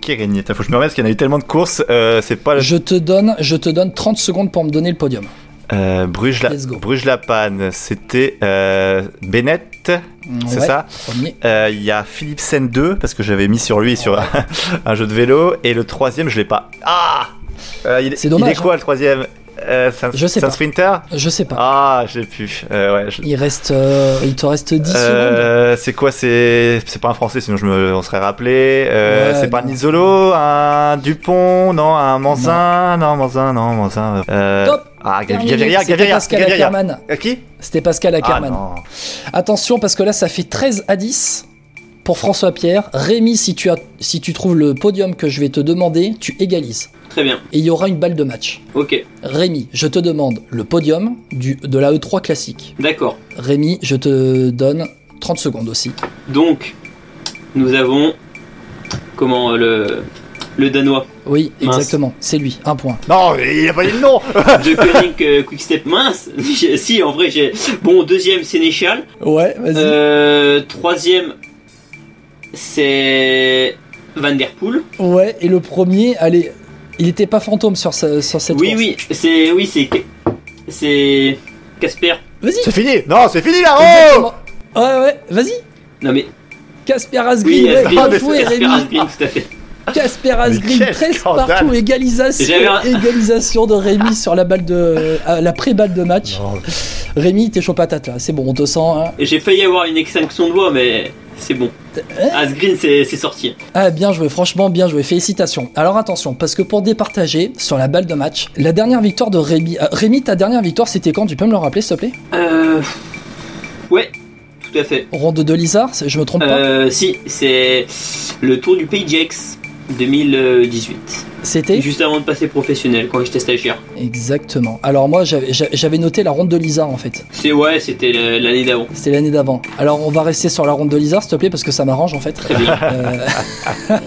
qui gagné Attends, Faut que je me remette parce qu'il y en a eu tellement de courses, euh, c'est pas le... Je te donne, je te donne 30 secondes pour me donner le podium. Euh, go. Bruges-La-Panne, c'était euh, Bennett, c'est Ouais, ça. Euh, Il y a Philipsen 2, parce que j'avais mis sur lui sur un, un jeu de vélo, et le troisième, je l'ai pas. Ah il, C'est dommage, Il est quoi le troisième? Euh, Je sais pas. Je sais pas. Ah, j'ai plus. Euh, ouais, je- Il reste, euh, il te reste 10 secondes. C'est quoi C'est c'est pas un français, sinon je me on serait rappelé. Ouais, c'est pas un non. Isolo, un Dupont, non, un Manzin, non, Manzin, non, Manzin. Top. Ah. Gaviria, C'était Gaviria, Pascal Gaviria. À qui? C'était Pascal Ah Ackermann. non. Attention parce que là ça fait 13 à 10 pour François Pierre. Rémi, si tu, as, si tu trouves le podium que je vais te demander, tu égalises. Très bien. Et il y aura une balle de match. Ok. Rémi, je te demande le podium du, de la E3 classique. D'accord. Rémi, je te donne 30 secondes aussi. Donc, nous avons comment euh, le le danois Oui, Mince. exactement, c'est lui, un point. Non, il a pas dit le nom de Koenig euh, Quickstep mince. Si en vrai j'ai bon deuxième Sénéchal. Ouais, vas-y. Euh, troisième c'est Van Der Poel. Ouais, et le premier, allez, il était pas fantôme sur, ce- sur cette Oui course. oui c'est oui c'est c'est Casper. Vas-y. C'est fini Non, c'est fini là Exactement. Ouais, ouais, vas-y. Non mais Casper Asgreen, oui ouais, Asgreen, Casper Rémi. Asgreen, tout à fait. Casper Asgreen, quel 13 scandale. partout, égalisation, un- égalisation de Rémi sur la balle de euh, la pré-balle de match. Non. Rémi, t'es chaud patate là, c'est bon, on te sent. hein. J'ai failli avoir une extinction de voix mais c'est bon. Asgreen c'est c'est sorti. Ah, bien joué, franchement, bien joué, félicitations. Alors attention, parce que pour départager sur la balle de match, la dernière victoire de Rémi. euh, Rémi, ta dernière victoire, c'était quand? Tu peux me le rappeler, s'il te plaît? Euh ouais tout à fait. Ronde de Lizard, je me trompe pas? Euh, si, c'est le Tour du Pays Gex 2018. C'était? Juste avant de passer professionnel, quand j'étais stagiaire. Exactement. Alors moi, j'avais j'a- j'avais noté la ronde de Lizard en fait. C'est ouais, c'était l'année d'avant. C'était l'année d'avant. Alors on va rester sur la ronde de Lizard, s'il te plaît, parce que ça m'arrange en fait. Très bien. Euh,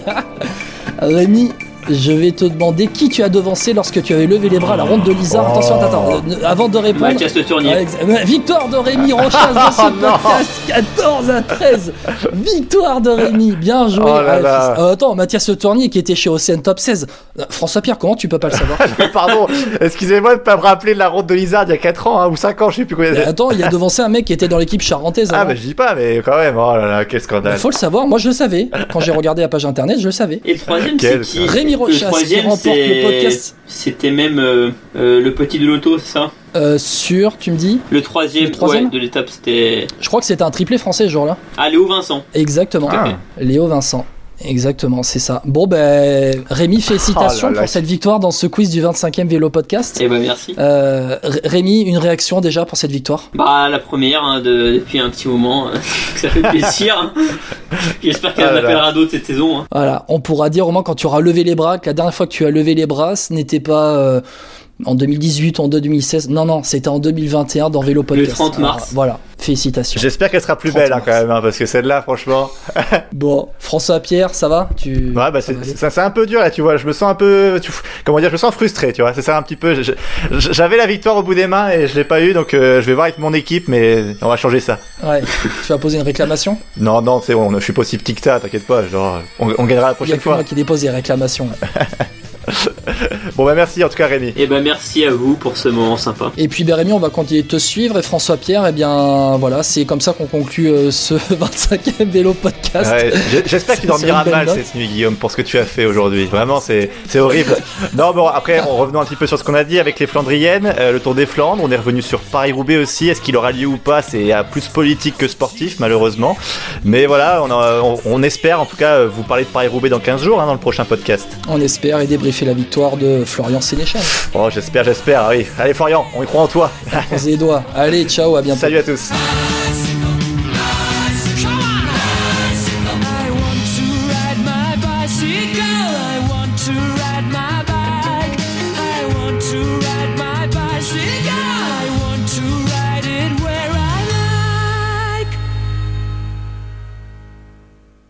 Rémi, je vais te demander qui tu as devancé lorsque tu avais levé les bras à la ronde de Lizard. Attention, attends, attends, euh, avant de répondre. Mathias Le Tournier. Euh, Victoire de Rémi Rochas dans ce Oh podcast 14 à 13 Victoire de Rémi, bien joué Oh là là. euh, Attends, Mathias Le Tournier qui était chez Océane Top 16 Euh, François Pierre, comment tu peux pas le savoir Pardon, excusez-moi de pas me rappeler de la ronde de Lizard il y a 4 ans hein, ou 5 ans, je sais plus combien. Euh, Attends, il a devancé un mec qui était dans l'équipe charentaise Ah, mais je dis pas, mais quand même, oh là là, quel Il scandale. faut le savoir, moi je le savais. Quand j'ai regardé la page internet, je le savais. Et le troisième, c'est qui? Rémi Le Rochas qui troisième, remporte c'est- le podcast C'était même euh, euh, le petit de l'auto, c'est ça? Euh, sur, tu me dis? Le troisième, Le troisième ouais, de l'étape, c'était. Je crois que c'était un triplé français ce jour-là. Ah, Léo Vincent. Exactement. Ah. Léo Vincent. Exactement, c'est ça. Bon ben, Rémi, félicitations Oh là là. pour cette victoire dans ce quiz du 25e vélo podcast. Eh ben merci. Euh, Rémi, une réaction déjà pour cette victoire? Bah la première hein, de, depuis un petit moment, hein, ça fait plaisir. hein. J'espère qu'elle Ah appellera d'autres cette saison. hein. Voilà, on pourra dire au moins quand tu auras levé les bras que la dernière fois que tu as levé les bras, ce n'était pas euh, en 2018 en 2016. Non, non, c'était en 2021 dans Vélo Podcast. 30 mars. Alors, voilà, félicitations. J'espère qu'elle sera plus 30 belle hein, quand même, hein, parce que celle-là, franchement. Bon, François Pierre, ça va? Tu... Ouais, bah ça c'est un peu dur là, tu vois. Je me sens un peu, tu- comment dire, je me sens frustré, tu vois. C'est ça un petit peu. J'avais la victoire au bout des mains et je l'ai pas eu, donc euh, je vais voir avec mon équipe, mais on va changer ça. Ouais, tu vas poser une réclamation? Non, non, c'est bon, je suis pas aussi petit que ça, t'inquiète pas. Genre, on, on gagnera la Il y a prochaine que moi fois. qui dépose des réclamations. Bon bah merci en tout cas Rémi. Et ben merci à vous pour ce moment sympa. Et puis ben, Rémi, on va continuer de te suivre. Et François Pierre, eh bien voilà, c'est comme ça qu'on conclut euh, ce 25e vélo podcast. Ouais, J'espère que tu Sur dormiras une belle mal note. cette nuit, Guillaume, pour ce que tu as fait aujourd'hui. Vraiment, c'est c'est horrible. non, bon, après, en revenant un petit peu sur ce qu'on a dit avec les Flandriennes, euh, le Tour des Flandres, on est revenu sur Paris-Roubaix aussi. Est-ce qu'il aura lieu ou pas? C'est euh, plus politique que sportif, malheureusement. Mais voilà, on, a- on- on espère en tout cas vous parler de Paris-Roubaix dans 15 jours, hein, dans le prochain podcast. On espère et débriefer la victoire de Florian Sénéchal. Oh, j'espère, j'espère. ah Oui. Allez, Florian, on y croit en toi. Croisez les doigts. Allez, ciao, à bientôt. Salut à tous.